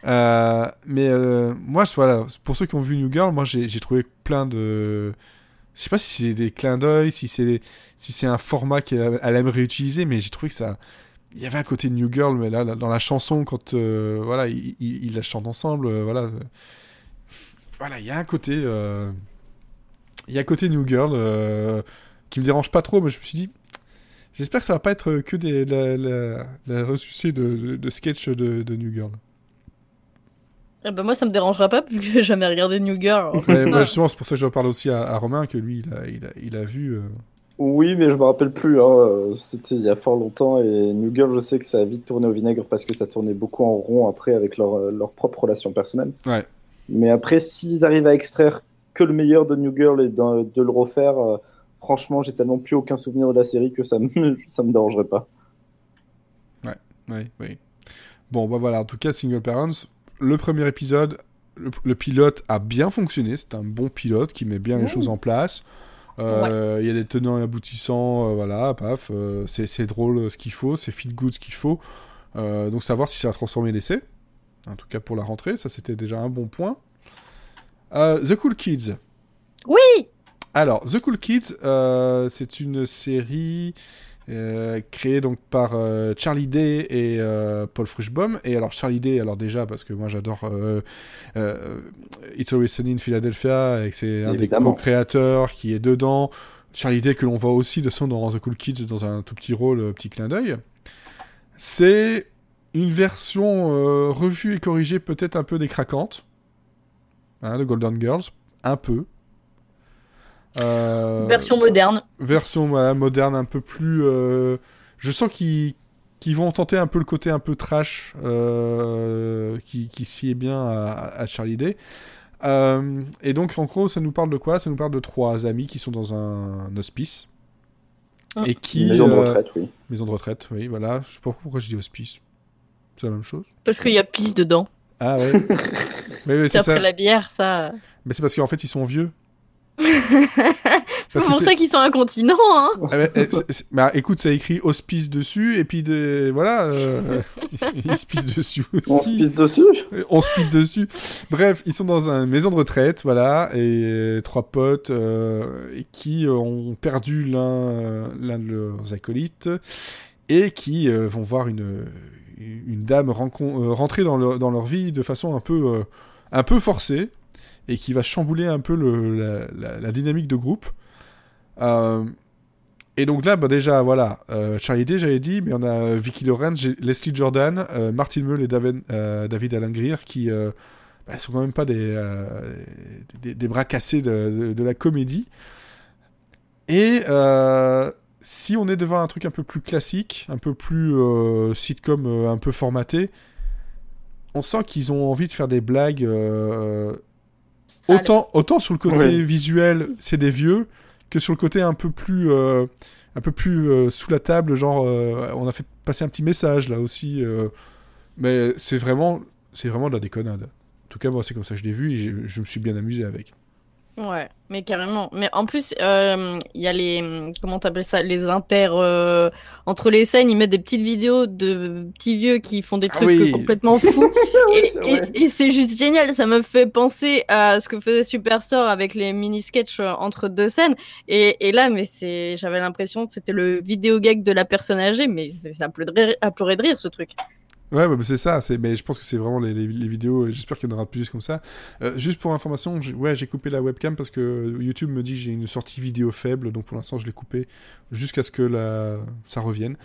Euh, mais euh, moi, voilà, pour ceux qui ont vu New Girl, moi j'ai trouvé plein de. Je sais pas si c'est des clins d'œil, si c'est si c'est un format qu'elle elle aime réutiliser, mais j'ai trouvé que ça. Il y avait un côté New Girl, mais là, là, dans la chanson, quand euh, voilà, ils, ils- ils la chantent ensemble, voilà. Voilà, il y a un côté. euh, Il y a un côté New Girl euh, qui me dérange pas trop, mais je me suis dit. J'espère que ça va pas être que des, la, la, la ressucée de, de, de sketch de, de New Girl. Eh ben, moi, ça me dérangera pas vu que j'ai jamais regardé New Girl. Ouais, moi, justement, c'est pour ça que je parle aussi à, à Romain, que lui, il a, il a, il a vu. euh, Oui, mais je me rappelle plus. hein. C'était il y a fort longtemps et New Girl, je sais que ça a vite tourné au vinaigre parce que ça tournait beaucoup en rond après avec leur, leur propre relation personnelle. Ouais. Mais après, s'ils arrivent à extraire que le meilleur de New Girl et de, le refaire, euh, franchement, j'ai tellement plus aucun souvenir de la série que ça me, ça me dérangerait pas. Oui, oui. Bon, bah voilà, en tout cas, Single Parents, le premier épisode, le, le pilote a bien fonctionné. C'est un bon pilote qui met bien les choses en place. Euh, Il y a des tenants et aboutissants, euh, voilà, paf. euh, c'est drôle ce qu'il faut, c'est feel good ce qu'il faut. Euh, donc, savoir si ça va transformer l'essai. En tout cas, pour la rentrée, ça c'était déjà un bon point. Euh, The Cool Kids. Oui Alors, The Cool Kids, euh, c'est une série euh, créée donc par euh, Charlie Day et euh, Paul Frischbaum. Et alors Charlie Day, alors déjà parce que moi j'adore euh, euh, It's Always Sunny in Philadelphia et que c'est un des co-créateurs qui est dedans. Charlie Day que l'on voit aussi de son dans The Cool Kids dans un tout petit rôle, petit clin d'œil. C'est une version euh, revue et corrigée peut-être un peu décraquante hein, de Golden Girls, un peu. Euh, Version moderne. version voilà, moderne un peu plus euh, je sens qu'ils vont tenter un peu le côté un peu trash euh, qui, qui s'y est bien à, à Charlie Day Euh, et donc en gros ça nous parle de quoi? Ça nous parle de trois amis qui sont dans un, hospice Mm. et qui Une maison de euh, retraite, oui. maison de retraite oui voilà je sais pas pourquoi je dis hospice c'est la même chose Parce qu'il y a pisse dedans. ah ouais oui, C'est après ça la bière, ça. mais c'est parce qu'en fait ils sont vieux C'est pour ça qu'ils sont incontinents, hein. Ah ouais, eh, c'est- c'est- bah écoute, ça écrit hospice dessus, et puis de, voilà, euh, ils se pissent dessus aussi. On se pisse dessus On se pisse dessus. Bref, ils sont dans une maison de retraite, voilà, et trois potes euh, qui ont perdu l'un euh, l'un de leurs acolytes et qui euh, vont voir une, une dame euh, rentrer dans leur, vie de façon un peu, euh, un peu forcée et qui va chambouler un peu la, dynamique de groupe. Euh, et donc là, bah déjà, voilà, euh, Charlie Day, j'avais dit, mais on a Vicky Lorenz, Leslie Jordan, Martin Mull et David Alan Greer qui euh, bah, sont quand même pas des, des, bras cassés de, la comédie. Et si on est devant un truc un peu plus classique, un peu plus euh, sitcom, euh, un peu formaté, on sent qu'ils ont envie de faire des blagues. euh, autant, autant sur le côté Ouais. visuel, c'est des vieux, que sur le côté un peu plus, euh, un peu plus euh, sous la table, genre euh, on a fait passer un petit message là aussi. euh, mais c'est vraiment, c'est vraiment de la déconnade. En tout cas, moi, c'est comme ça que je l'ai vu et je, je me suis bien amusé avec. Ouais, mais carrément. Mais en plus, euh, il y a les. Comment t'appelles ça Les inter. euh, entre les scènes, ils mettent des petites vidéos de petits vieux qui font des Ah trucs oui. complètement fous. et c'est et- vrai. et c'est juste génial. Ça me fait penser à ce que faisait Superstore avec les mini-sketchs euh, entre deux scènes. Et, et là, mais c'est, j'avais l'impression que c'était le vidéo gag de la personne âgée, mais c'est de rire- à pleurer de rire ce truc. Ouais, c'est ça. C'est, mais je pense que c'est vraiment les, les- les vidéos. J'espère qu'il y en aura plus comme ça. Euh, juste pour information, j'ai- ouais, j'ai coupé la webcam parce que YouTube me dit que j'ai une sortie vidéo faible, donc pour l'instant je l'ai coupé jusqu'à ce que la... ça revienne.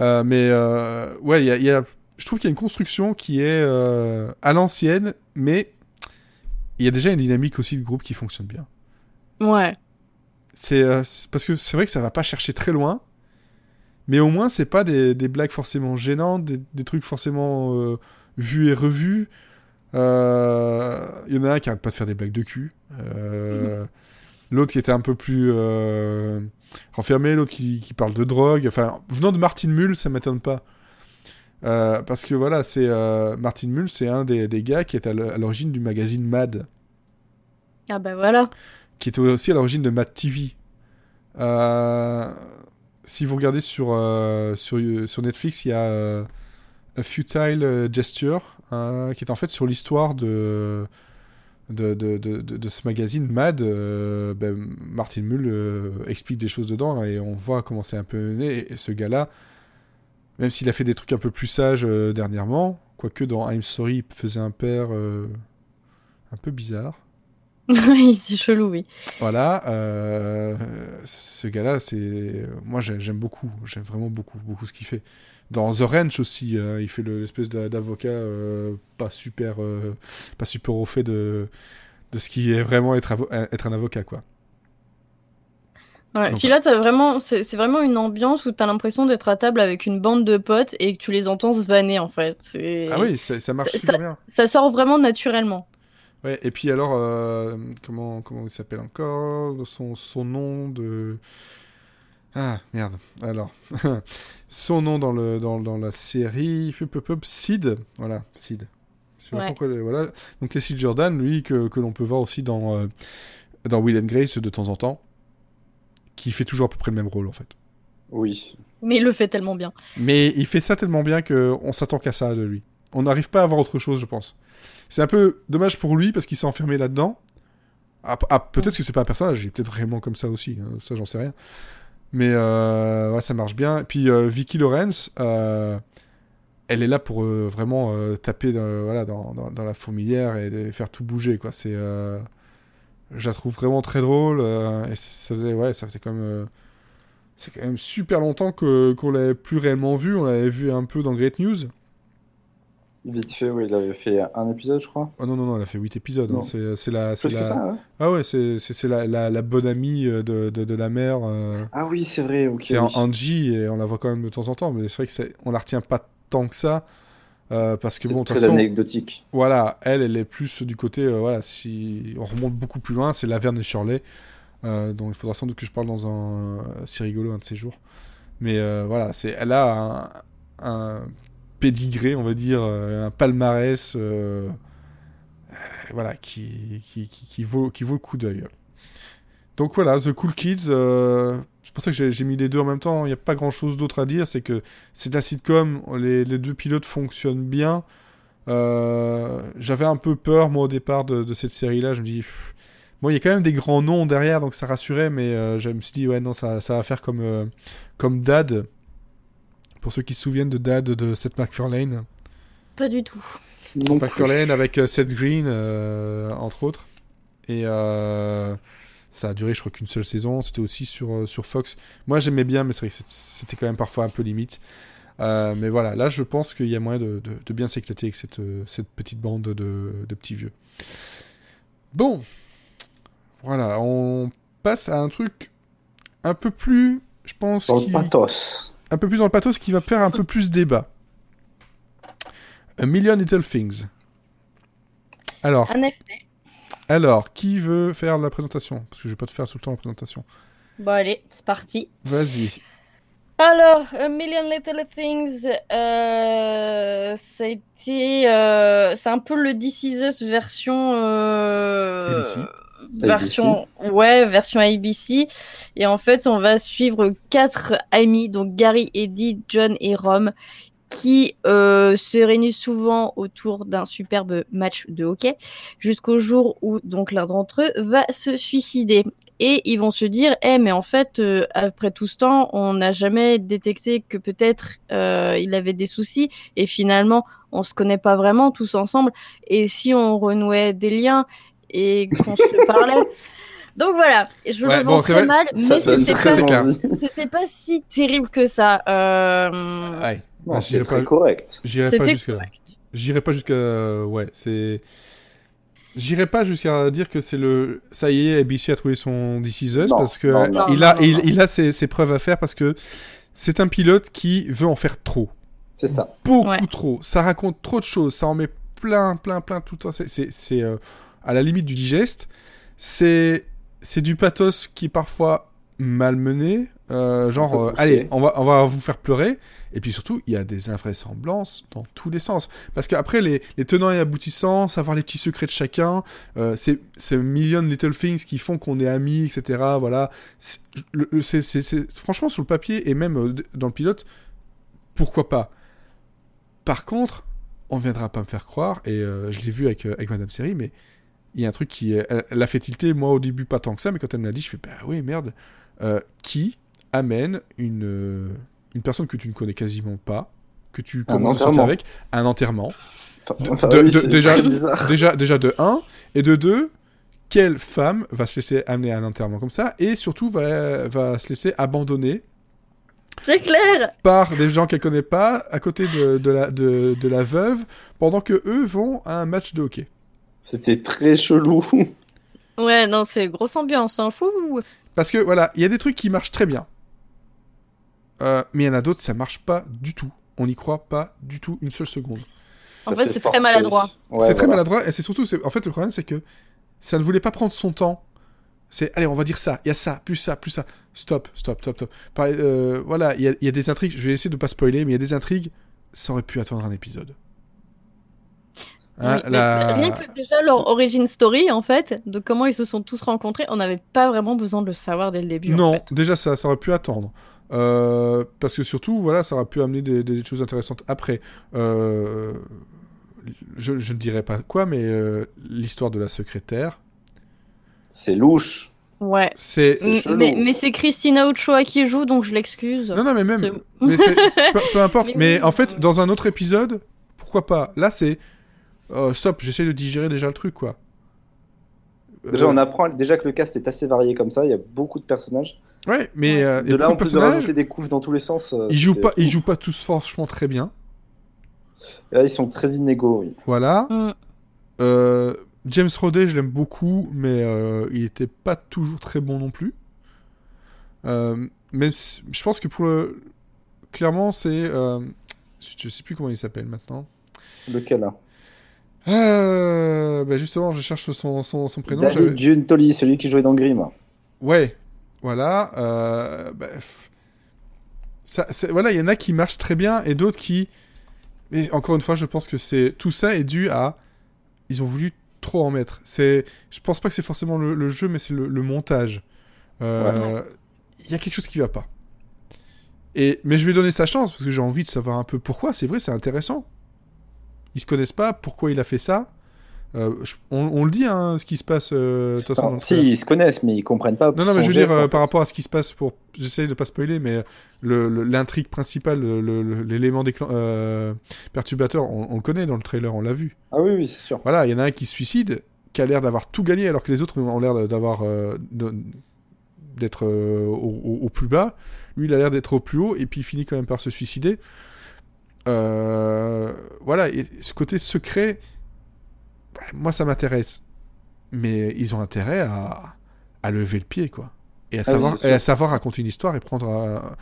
Euh, mais euh, ouais, il y a, il y a- je trouve qu'il y a une construction qui est à l'ancienne, mais il y a déjà une dynamique aussi de groupe qui fonctionne bien. Ouais. C'est c'est- parce que c'est vrai que ça va pas chercher très loin, mais au moins c'est pas des, des blagues forcément gênantes, des, des trucs forcément euh, vus et revus. Euh, Il y en a un qui arrête pas de faire des blagues de cul. Euh, L'autre qui était un peu plus euh, renfermé, l'autre qui, qui parle de drogue. Enfin, venant de Martin Mull, ça m'étonne pas. Euh, parce que voilà, c'est euh, Martin Mull, c'est un des, des gars qui est à l'origine du magazine Mad, Ah bah voilà. qui était aussi à l'origine de Mad TV. Euh, si vous regardez sur, euh, sur, sur Netflix, il y a euh, A Futile Gesture, euh, qui est en fait sur l'histoire de, de, de, de, ce magazine Mad. Euh, ben, Martin Mull euh, explique des choses dedans et on voit comment c'est un peu mené. Et ce gars-là, même s'il a fait des trucs un peu plus sages euh, dernièrement, quoique dans I'm Sorry, il faisait un père euh, un peu bizarre. Oui, c'est chelou, oui. Voilà, euh, ce gars-là, c'est moi j'ai- j'aime beaucoup, j'aime vraiment beaucoup, beaucoup ce qu'il fait. Dans The Ranch aussi, euh, il fait le- l'espèce d'a- d'avocat euh, pas super, pas super au fait de de ce qui est vraiment être, un avocat quoi. Ouais, Donc, puis là, vraiment, c'est vraiment une ambiance où t'as l'impression d'être à table avec une bande de potes et que tu les entends se vanner en fait. Ah oui, ça, ça marche ça- super bien. Ça sort vraiment naturellement. Ouais, et puis alors, euh, comment, comment il s'appelle encore? Son, son nom de... Ah, merde. Alors, son nom dans, le, dans, dans la série, Sid. Voilà, Sid. Je sais pas Ouais. pourquoi, voilà. Donc, les Sid Jordan, lui, que, que l'on peut voir aussi dans, euh, dans Will and Grace de temps en temps, qui fait toujours à peu près le même rôle, en fait. Oui. Mais il le fait tellement bien. Mais il fait ça tellement bien qu'on s'attend qu'à ça de lui. On n'arrive pas à avoir autre chose, je pense. C'est un peu dommage pour lui parce qu'il s'est enfermé là-dedans. Ah, ah, peut-être que c'est pas un personnage, il est peut-être vraiment comme ça aussi, hein, ça j'en sais rien. Mais euh, ouais, ça marche bien. Et puis euh, Vicky Lawrence, euh, elle est là pour vraiment taper voilà, dans, la fourmilière et, faire tout bouger. Quoi. Je la trouve vraiment très drôle. ça, faisait, ouais, ça quand c'est quand même super longtemps que, qu'on l'avait plus réellement vu. On l'avait vu un peu dans Great News. Vite fait, oui, il avait fait un épisode, je crois. Oh non, non, non, elle a fait 8 épisodes. hein. C'est, la, que ça, ouais. Ah ouais, c'est, la, la, la bonne amie euh, de, de, de la mère. euh, Ah oui, c'est vrai, ok. c'est oui. Angie et on la voit quand même de temps en temps. Mais c'est vrai que c'est, on la retient pas tant que ça. euh, parce que bon, de toute très façon, anecdotique. voilà, elle, elle est plus du côté, euh, voilà, si on remonte beaucoup plus loin, c'est Laverne et Shirley, dont il faudra sans doute que je parle dans un, c'est rigolo un de ces jours. Mais voilà, c'est, elle a un, un pédigré, on va dire, euh, un palmarès, euh, euh, voilà, qui, qui, qui, vaut, qui vaut le coup d'œil. Donc voilà, The Cool Kids, c'est pour ça que j'ai, mis les deux en même temps. Il n'y a pas grand chose d'autre à dire, c'est que c'est de la sitcom, les, les deux pilotes fonctionnent bien. J'avais un peu peur, moi, au départ de, cette série-là. Je me dis, bon, il y a quand même des grands noms derrière, donc ça rassurait, mais euh, je me suis dit, ouais, non, ça, ça va faire comme, comme Dad. Pour ceux qui se souviennent de Dad de Seth MacFarlane. Pas du tout. Plus. MacFarlane avec euh, Seth Green, euh, entre autres. Et euh, ça a duré, je crois, qu'une seule saison. C'était aussi sur, sur Fox. Moi, j'aimais bien, mais c'est vrai que c'était quand même parfois un peu limite. Euh, mais voilà, là, je pense qu'il y a moyen de, de- de bien s'éclater avec cette, cette petite bande de, de petits vieux. Bon. Voilà, on passe à un truc un peu plus, je pense, Dans le pathos. Un peu plus dans le pathos qui va faire un peu plus débat. A Million Little Things. Alors, En effet. alors, qui veut faire la présentation? Parce que je vais pas te faire tout le temps la présentation. Bon, allez, c'est parti. Vas-y. Alors, A Million Little Things, euh, été, euh, c'est un peu le This Is Us version, euh, ABC. version, ouais, version ABC. Et en fait, on va suivre quatre amis, donc Gary, Eddie, John et Rom, qui euh, se réunissent souvent autour d'un superbe match de hockey, jusqu'au jour où donc l'un d'entre eux va se suicider. Et ils vont se dire, eh mais en fait, euh, après tout ce temps, on n'a jamais détecté que peut-être euh, il avait des soucis, et finalement, on se connaît pas vraiment tous ensemble. Et si on renouait des liens et qu'on se parlait. Donc voilà, je Ouais, le bon, vends c'est très vrai, mal, mais c'était pas, c'est clair. c'était pas si terrible que ça. Euh... Ouais. Ah, très pas- correct. J'irai pas C'était correct. J'irai pas jusqu'à. Ouais, c'est. J'irai pas jusqu'à dire que c'est le. Ça y est, ABC a trouvé son This Is Us Non, parce que non, non. il a, non, il, non. il a ses, ses preuves à faire parce que c'est un pilote qui veut en faire trop. C'est ça. beaucoup Ouais. trop. Ça raconte trop de choses. Ça en met plein, plein, plein tout. C'est, c'est, c'est, euh, à la limite du digeste. C'est, c'est du pathos qui parfois malmené. euh, genre, euh, allez, on va, on va vous faire pleurer. Et puis surtout, il y a des invraisemblances dans tous les sens. Parce qu'après, les, les tenants et aboutissants, savoir les petits secrets de chacun, euh, c'est c'est million little things qui font qu'on est amis, etc. Voilà. C'est- franchement, sur le papier et même euh, dans le pilote, pourquoi pas? Par contre, on viendra pas me faire croire, et euh, je l'ai vu avec, avec Madame Série, mais il y a un truc qui. Elle, elle a fait tilter, moi au début pas tant que ça, mais quand elle me l'a dit, je fais bah oui, merde. Euh, qui amène une, euh, une personne que tu ne connais quasiment pas, que tu commences à sortir avec, à un enterrement Enfin, De- enfin, de- oui, de- c'est déjà- déjà, déjà de 1, et de 2, quelle femme va se laisser amener à un enterrement comme ça, et surtout va, va se laisser abandonner C'est clair par des gens qu'elle connaît pas à côté de, de la, de, de la veuve pendant que eux vont à un match de hockey. C'était très chelou. Ouais, non, c'est grosse ambiance, hein, fou Parce que voilà, il y a des trucs qui marchent très bien. Euh, mais il y en a d'autres, ça marche pas du tout. On n'y croit pas du tout une seule seconde. En Ça fait, fait c'est très maladroit. Ouais, c'est très voilà. maladroit et c'est surtout, c'est- en fait, le problème c'est que ça ne voulait pas prendre son temps. C'est, allez, on va dire ça, il y a ça, plus ça, plus ça. Stop, stop, stop, stop. Euh, voilà, il y, y a des intrigues, je vais essayer de pas spoiler, mais il y a des intrigues, ça aurait pu attendre un épisode. Hein, Oui, la- Rien que déjà leur origin story, en fait, de comment ils se sont tous rencontrés, on n'avait pas vraiment besoin de le savoir dès le début. en Non, fait. déjà ça, ça aurait pu attendre. Euh, parce que surtout, voilà, ça aurait pu amener des, des choses intéressantes après. Euh, je, je ne dirais pas quoi, mais euh, l'histoire de la secrétaire, C'est louche. Ouais. c'est... Mais, mais c'est Christina Ochoa qui joue, donc je l'excuse. Non, non, mais même... C'est- Mais c'est... peu, peu importe. Mais Mais, oui. en fait, dans un autre épisode, pourquoi pas? Là, c'est... euh, stop, j'essaie de digérer déjà le truc, quoi. Déjà, Euh, on apprend déjà que le cast est assez varié comme ça. Il y a beaucoup de personnages. Ouais, mais euh, il y de a là, beaucoup on de peut personnages. rajouter des couches dans tous les sens. euh, Ils jouent pas, ils jouent pas tous franchement très bien. Là, ils sont très inégaux, oui. Voilà. Mm. Euh, James Roday, je l'aime beaucoup, mais euh, il était pas toujours très bon non plus. Euh, même si- je pense que pour le... Clairement, c'est... euh, Je sais plus comment il s'appelle maintenant. Lequel hein Euh, bah justement, je cherche son, son, son prénom. David Giuntoli, celui qui jouait dans Grimm. Ouais, voilà. euh, bah, ça, voilà, il y en a qui marchent très bien et d'autres qui. Mais encore une fois, je pense que c'est tout ça est dû à. Ils ont voulu trop en mettre. C'est, je pense pas que c'est forcément le, le jeu, mais c'est le, le montage. Euh, Il y a quelque chose qui va pas. Et mais je vais donner sa chance parce que j'ai envie de savoir un peu pourquoi. C'est vrai, c'est intéressant. Ils se connaissent pas. Pourquoi il a fait ça? Euh, je- on, on le dit, hein, ce qui se passe. euh, de toute façon, si, ils se connaissent, mais ils comprennent pas. Non, non, mais je veux geste, dire, euh, par rapport à ce qui se passe pour. J'essaye de pas spoiler, mais l'intrigue principale, le- le- l'élément perturbateur, on, on le connaît dans le trailer, on l'a vu. Ah oui, oui, c'est sûr. Voilà, il y en a un qui se suicide, qui a l'air d'avoir tout gagné, alors que les autres ont l'air d'avoir. d'être au, au- au plus bas. Lui, il a l'air d'être au plus haut, et puis il finit quand même par se suicider. Euh, voilà, et ce côté secret, bah, moi, ça m'intéresse. Mais ils ont intérêt à, à lever le pied, quoi. Et à, Ah savoir, c'est et à sûr. savoir raconter une histoire et prendre à-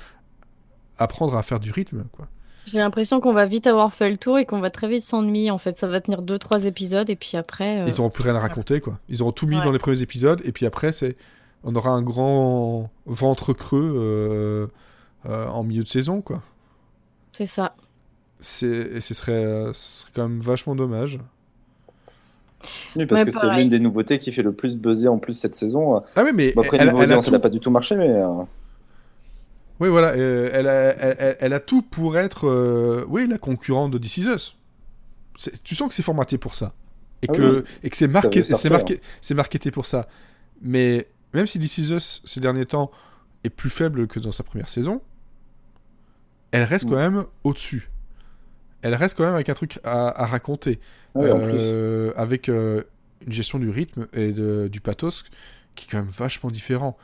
apprendre à faire du rythme, quoi. J'ai l'impression qu'on va vite avoir fait le tour et qu'on va très vite s'ennuyer. En fait, ça va tenir 2-3 épisodes et puis après. euh, Ils auront plus rien à raconter, quoi. Ils auront tout mis Ouais. dans les premiers épisodes, et puis après, c'est, on aura un grand ventre creux euh, euh, en milieu de saison, quoi. C'est ça. C'est, et ce serait, euh, ce serait quand même vachement dommage. Oui, parce que c'est l'une des nouveautés qui fait le plus buzzer en plus cette saison. Ah oui, mais Bon, après, elle, a tout. n'a pas du tout marché, mais. euh, Oui, voilà, euh, elle, a, elle, elle- elle a tout pour être, euh, oui, la concurrente de This Is Us. Tu sens que c'est formaté pour ça. Et Ah que, et que c'est marqué, c'est marqué, c'est marketé pour ça. Mais même si This Is Us, ces derniers temps, est plus faible que dans sa première saison, elle reste Mm. quand même au-dessus. Elle reste quand même avec un truc à, à raconter. ouais, plus. Euh, avec euh, une gestion du rythme et de- du pathos qui est quand même vachement différent.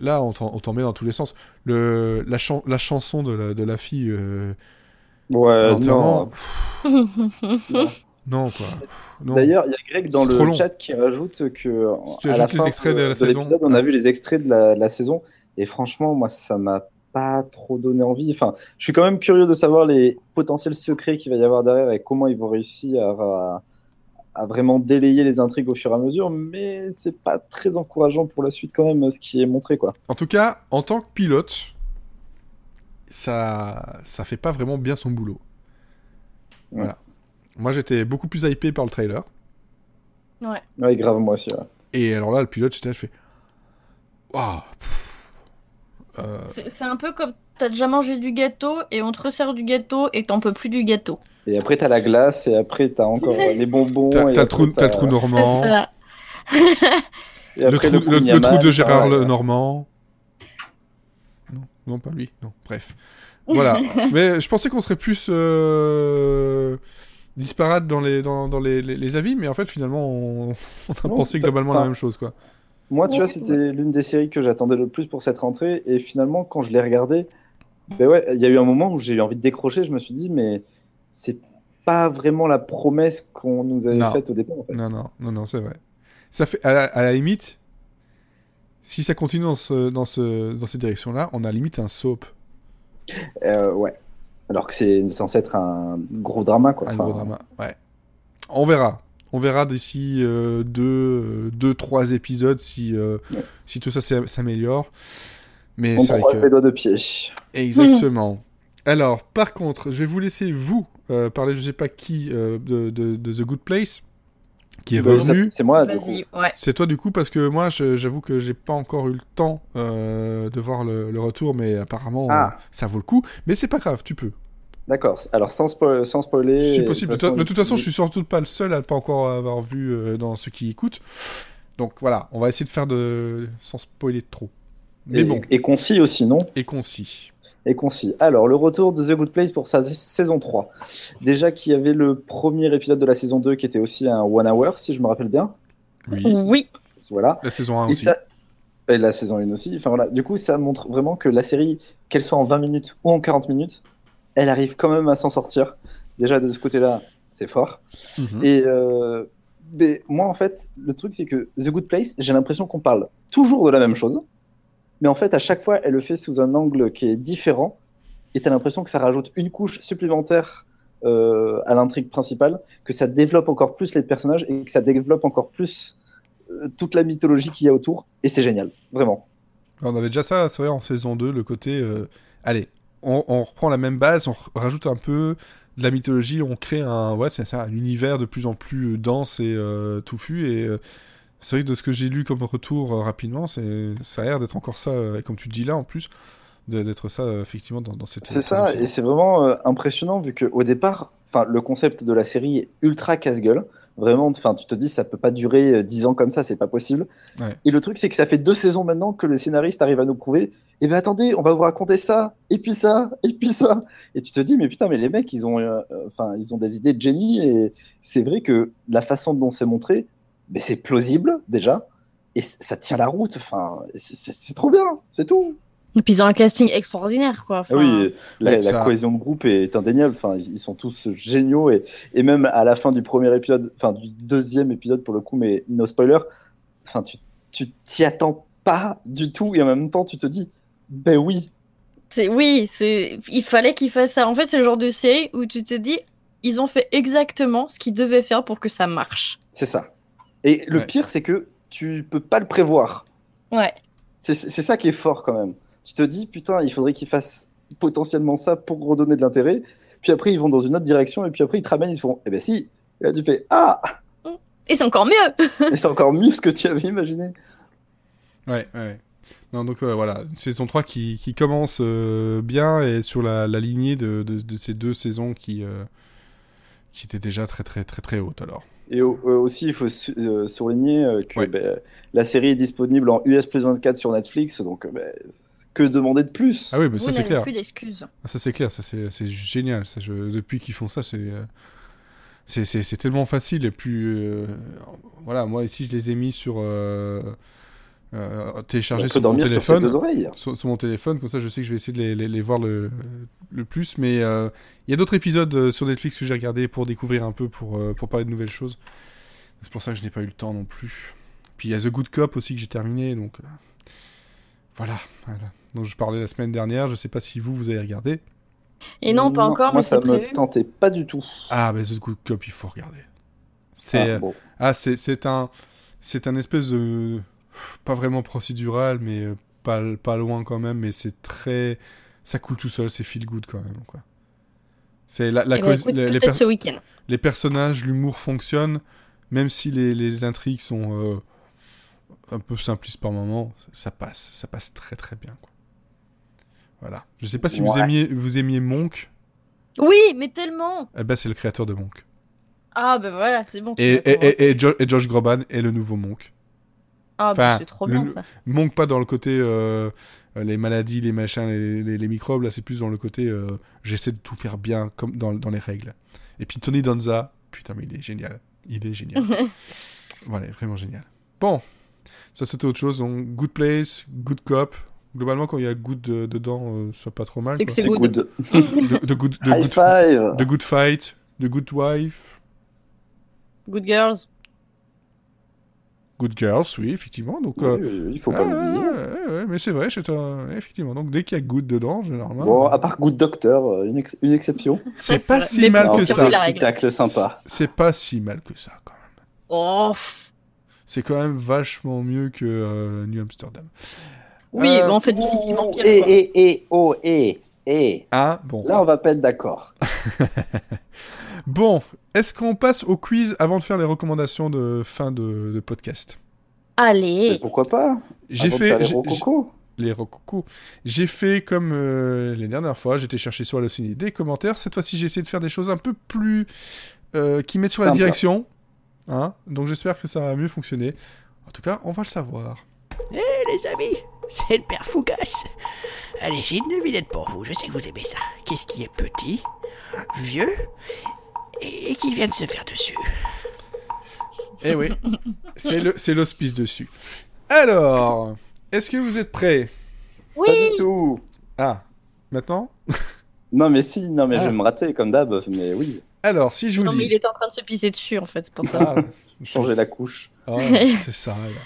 Là, on t'en met dans tous les sens. Le, la, chan- la chanson de la, de la fille, euh, Ouais, non. non, quoi. D'ailleurs, il y a Greg dans le long. chat qui rajoute que Si tu à la ajoutes les fin extraits de la saison. on a vu les extraits de la, de la saison et franchement, moi, ça m'a pas trop donné envie. Enfin, je suis quand même curieux de savoir les potentiels secrets qu'il va y avoir derrière et comment ils vont réussir à, à vraiment délayer les intrigues au fur et à mesure, mais c'est pas très encourageant pour la suite quand même ce qui est montré quoi. En tout cas, en tant que pilote, ça, ça fait pas vraiment bien son boulot. Voilà. Moi, j'étais beaucoup plus hypé par le trailer. Ouais. Ouais, grave moi aussi. ouais. Et alors là, le pilote, j'étais là, je fais. Waouh. Euh, C'est un peu comme t'as déjà mangé du gâteau et on te resserre du gâteau et t'en peux plus du gâteau. Et après t'as la glace et après t'as encore les bonbons. T'as le, trou, t'as le trou normand, ça. et le, trou, le- le kouign-amann, trou de Gérard enfin, le euh, Normand. Non, non, pas lui. Non, bref. Voilà. Mais je pensais qu'on serait plus euh, disparate dans les dans, dans les, les, les avis, mais en fait finalement on, on a Non, pensé globalement la même chose quoi. Moi, tu vois, c'était l'une des séries que j'attendais le plus pour cette rentrée. Et finalement, quand je l'ai regardée, ben ouais, il y a eu un moment où j'ai eu envie de décrocher. Je me suis dit, mais c'est pas vraiment la promesse qu'on nous avait Non. faite au départ. En fait. Non non non non c'est vrai. Ça fait à la, à la limite, si ça continue dans ce dans ce dans cette direction là, on a limite un soap, Euh, ouais. Alors que c'est censé être un gros drama, quoi. un Enfin, gros drama. Ouais. On verra. On verra d'ici euh, deux, euh, deux, trois épisodes si, euh, Ouais. si tout ça s'am- s'améliore. Mais On c'est vrai croise que... les doigts de pied. Exactement. Alors, par contre, je vais vous laisser, vous, euh, parler, je sais pas qui, euh, de, de, de The Good Place, qui est ça- revenu. C'est moi, du coup. Vas-y, ouais. C'est toi, du coup, parce que moi, j'avoue que j'ai pas encore eu le temps euh, de voir le, le retour, mais apparemment, Ah. euh, ça vaut le coup. Mais c'est pas grave, tu peux. D'accord. Alors, sans, spo- sans spoiler. C'est et possible. De, toute toute- de toute façon, je suis surtout pas le seul à ne pas encore avoir vu euh, dans ceux qui écoutent. Donc voilà, on va essayer de faire de sans spoiler trop. Mais et, bon, et concis aussi, non? Et concis. Et concis. Alors, le retour de The Good Place pour sa saison 3. Déjà qu'il y avait le premier épisode de la saison 2 qui était aussi un one hour, si je me rappelle bien. Oui. Oui. Voilà. La saison 1 Et, aussi. ça- et la saison 1 aussi. Enfin voilà. Du coup, ça montre vraiment que la série, qu'elle soit en 20 minutes ou en 40 minutes, elle arrive quand même à s'en sortir. Déjà, de ce côté-là, c'est fort. Mhm. Et euh, mais moi, en fait, le truc, c'est que The Good Place, j'ai l'impression qu'on parle toujours de la même chose. Mais en fait, à chaque fois, elle le fait sous un angle qui est différent. Et tu as l'impression que ça rajoute une couche supplémentaire euh, à l'intrigue principale, que ça développe encore plus les personnages et que ça développe encore plus euh, toute la mythologie qu'il y a autour. Et c'est génial, vraiment. On avait déjà ça, c'est vrai, en saison 2, le côté. allez, on, on reprend la même base, on rajoute un peu de la mythologie, on crée un, ouais, c'est ça, un univers de plus en plus dense et euh, touffu. Et euh, c'est vrai que de ce que j'ai lu comme retour euh, rapidement, c'est, ça a l'air d'être encore ça, euh, et comme tu dis là en plus, de- d'être ça euh, effectivement dans, dans cette. C'est ça, et c'est vraiment euh, impressionnant vu qu'au départ, le concept de la série est ultra casse-gueule. Vraiment, enfin, tu te dis, ça peut pas durer euh, 10 ans comme ça, c'est pas possible. Ouais. Et le truc, c'est que ça fait deux saisons maintenant que le scénariste arrive à nous prouver, eh ben attendez, on va vous raconter ça, et puis ça, et puis ça. Et tu te dis, mais putain, mais les mecs, ils ont, euh, euh, enfin, ils ont des idées de génie, et c'est vrai que la façon dont c'est montré, ben, c'est plausible, déjà, et ça tient la route, enfin, c'est- trop bien, c'est tout. Et puis ils ont un casting extraordinaire, quoi. Ah Enfin, oui, la, cohésion de groupe est indéniable. Enfin, ils sont tous géniaux et, et même à la fin du premier épisode, enfin du deuxième épisode pour le coup, mais no spoiler. Enfin, tu tu t'y attends pas du tout et en même temps tu te dis, ben oui, C'est oui, c'est il fallait qu'ils fassent ça. En fait, c'est le genre de série où tu te dis ils ont fait exactement ce qu'ils devaient faire pour que ça marche. c'est ça. Et le Ouais. pire, c'est que tu peux pas le prévoir. Ouais. C'est c'est ça qui est fort quand même. Tu te dis, putain, il faudrait qu'ils fassent potentiellement ça pour redonner de l'intérêt. Puis après, ils vont dans une autre direction et puis après, ils te ramènent, ils te font, eh ben si. Et là, tu fais, ah, Et c'est encore mieux. et c'est encore mieux ce que tu avais imaginé. Ouais, ouais. Non, donc euh, voilà, une saison 3 qui, qui commence euh, bien et sur la, la lignée de, de, de ces deux saisons qui, euh, qui étaient déjà très très très très hautes alors. Et au- euh, aussi, il faut su- euh, souligner euh, que Ouais. ben, la série est disponible en US plus 24 sur Netflix, donc euh, ben, que demander de plus? Ah oui, mais ça c'est n'avez clair. plus d'excuses. Ah, Ça c'est clair, ça c'est génial. Ça, je, depuis qu'ils font ça, c'est euh, c'est tellement facile et plus euh, voilà. Moi ici, je les ai mis sur euh, téléchargés On sur mon téléphone. deux oreilles. sur, sur mon téléphone, comme ça je sais que je vais essayer de les, les- les voir le, le plus. Mais euh, il y a d'autres épisodes euh, sur Netflix que j'ai regardé pour découvrir un peu, pour, euh, pour parler de nouvelles choses. C'est pour ça que je n'ai pas eu le temps non plus. Puis il y a The Good Cop aussi que j'ai terminé, donc voilà, voilà. Donc je parlais la semaine dernière, je sais pas si vous, vous avez regardé. Et non, pas encore, moi mais ça me tentait pas du tout. Ah, mais The Good Cop, il faut regarder. C'est Ah, bon. ah, c'est c'est un c'est un espèce de pas vraiment procédural, mais euh, pas pas loin quand même. Mais c'est très ça coule tout seul, c'est feel good quand même quoi. C'est la, la Eh ben, cause- écoute, les, per- ce week-end. les personnages, l'humour fonctionne, même si les, les intrigues sont euh, un peu simplistes par moment, ça passe, ça passe très très bien quoi. Voilà. Je sais pas si vous aimiez vous aimiez Monk. Oui, mais tellement. Eh ben c'est le créateur de Monk. Ah ben voilà, c'est bon. tu Et, et, et, et Jo- et Josh Groban est le nouveau Monk. Ah enfin, bah, c'est trop le- bien ça. Monk pas dans le côté euh, euh, les maladies, les machins, les, les- les microbes, là c'est plus dans le côté euh, j'essaie de tout faire bien comme dans, dans les règles. Et puis Tony Danza, putain mais il est génial. Il est génial. voilà, vraiment génial. Bon, ça c'était autre chose. Donc, good place, good cop. Globalement quand il y a good de- dedans, euh, c'est pas trop mal. C'est que good. good. De, de good, de High good, five. de good fight, de good wife. Good girls. Good girls, oui, effectivement. Donc, Oui, euh, il faut ah, pas l'oublier. ouais, ouais, mais c'est vrai, c'est un- effectivement. Donc, dès qu'il y a good dedans, généralement. Bon, à part Good Doctor, euh, une, ex- une exception. c'est pas si mal que ça. Petit tacle sympa. C'est- pas si mal que ça, quand même. Oh. C'est quand même vachement mieux que euh, New Amsterdam. Oui, Euh, mais en fait difficilement pire. Et, et, et, oh, et, et. Ah, bon. Là, on va pas être d'accord. Bon, est-ce qu'on passe au quiz avant de faire les recommandations de fin de, de podcast? Mais Allez. pourquoi pas? J'ai fait. les j'ai- rococos. les rococos. J'ai fait comme euh, les dernières fois, j'étais chercher sur Allociné des commentaires. Cette fois-ci, j'ai essayé de faire des choses un peu plus. euh, qui mettent sur la direction. Hein Donc j'espère que ça va mieux fonctionner. En tout cas, on va le savoir. Eh les amis, c'est le père Fougas. Allez, j'ai une devinette pour vous, je sais que vous aimez ça. Qu'est-ce qui est petit, vieux et et qui vient de se faire dessus Eh oui, c'est le- c'est l'hospice dessus. Alors, est-ce que vous êtes prêts? Oui. Pas du tout. Ah, maintenant? Non, mais si, non, mais Ah. je vais me rater comme d'hab, mais oui, Alors, si je vous Non mais dis... il est en train de se pisser dessus en fait, c'est pour ça. Ah, changer la couche. Ah, c'est ça. là.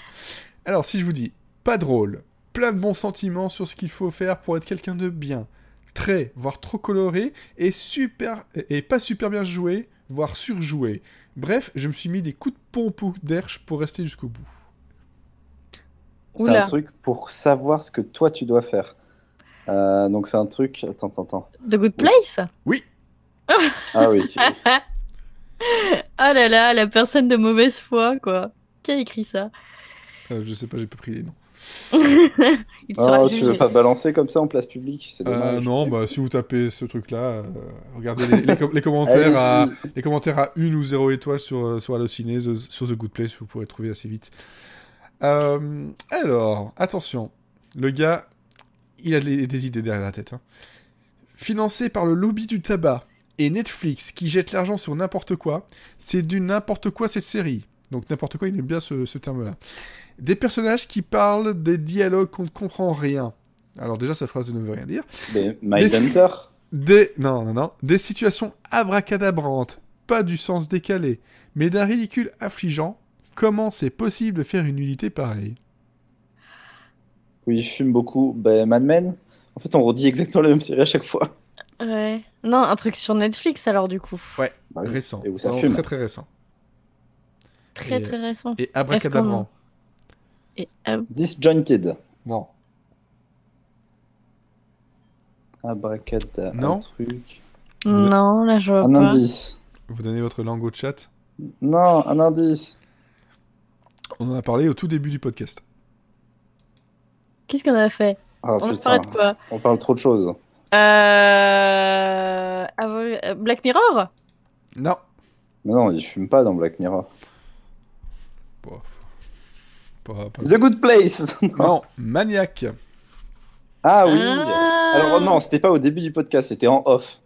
Alors, si je vous dis pas drôle, plein de bons sentiments sur ce qu'il faut faire pour être quelqu'un de bien, très, voire trop coloré, et super, et pas super bien joué, voire surjoué. Bref, je me suis mis des coups de pompe ou d'herche pour rester jusqu'au bout. C'est un truc pour savoir ce que toi tu dois faire. Euh, donc c'est un truc. Attends, attends, attends. The Good Place? Ah oui. Ah là là, la personne de mauvaise foi, quoi. Qui a écrit ça? Euh, je sais pas, j'ai pas pris les noms. Il sera Oh, tu veux pas balancer comme ça en place publique C'est Euh, non, bah si vous tapez ce truc-là, euh, regardez les, les com- les commentaires à les commentaires à une ou zéro étoile sur euh, sur Allociné, sur sur The Good Place, vous pourrez trouver assez vite. Euh, alors, attention, le gars, il a des, des idées derrière la tête. hein. Financé par le lobby du tabac et Netflix qui jette l'argent sur n'importe quoi, c'est du n'importe quoi cette série. Donc n'importe quoi, il aime bien ce, ce terme-là. Des personnages qui parlent des dialogues qu'on ne comprend rien. Alors déjà, sa phrase ne veut rien dire. Mais Mindhunter Des... Non, non, non. Des situations abracadabrantes, pas du sens décalé, mais d'un ridicule affligeant. Comment c'est possible de faire une unité pareille? Oui, il fume beaucoup. Ben, Mad Men En fait, on redit exactement la même série à chaque fois. Ouais. Non, un truc sur Netflix alors du coup. Ouais, Bah oui. récent. Et où ça fume. Très très récent. Très Et- très récent. Et abracadabrant. Et, euh, Disjointed. Bon, Abracadabra. Non. Un truc. non, là je vois Un pas. indice. vous donnez votre langue au chat. Non, un indice. On en a parlé au tout début du podcast. Qu'est-ce qu'on a fait Oh On de quoi parle trop de choses. euh... ah euh, Black Mirror? Non. Mais non, il fume pas dans Black Mirror. Bon. Pas- pas- The Good Place Non, Maniac. Ah oui Ah. Alors non, c'était pas au début du podcast, c'était en off.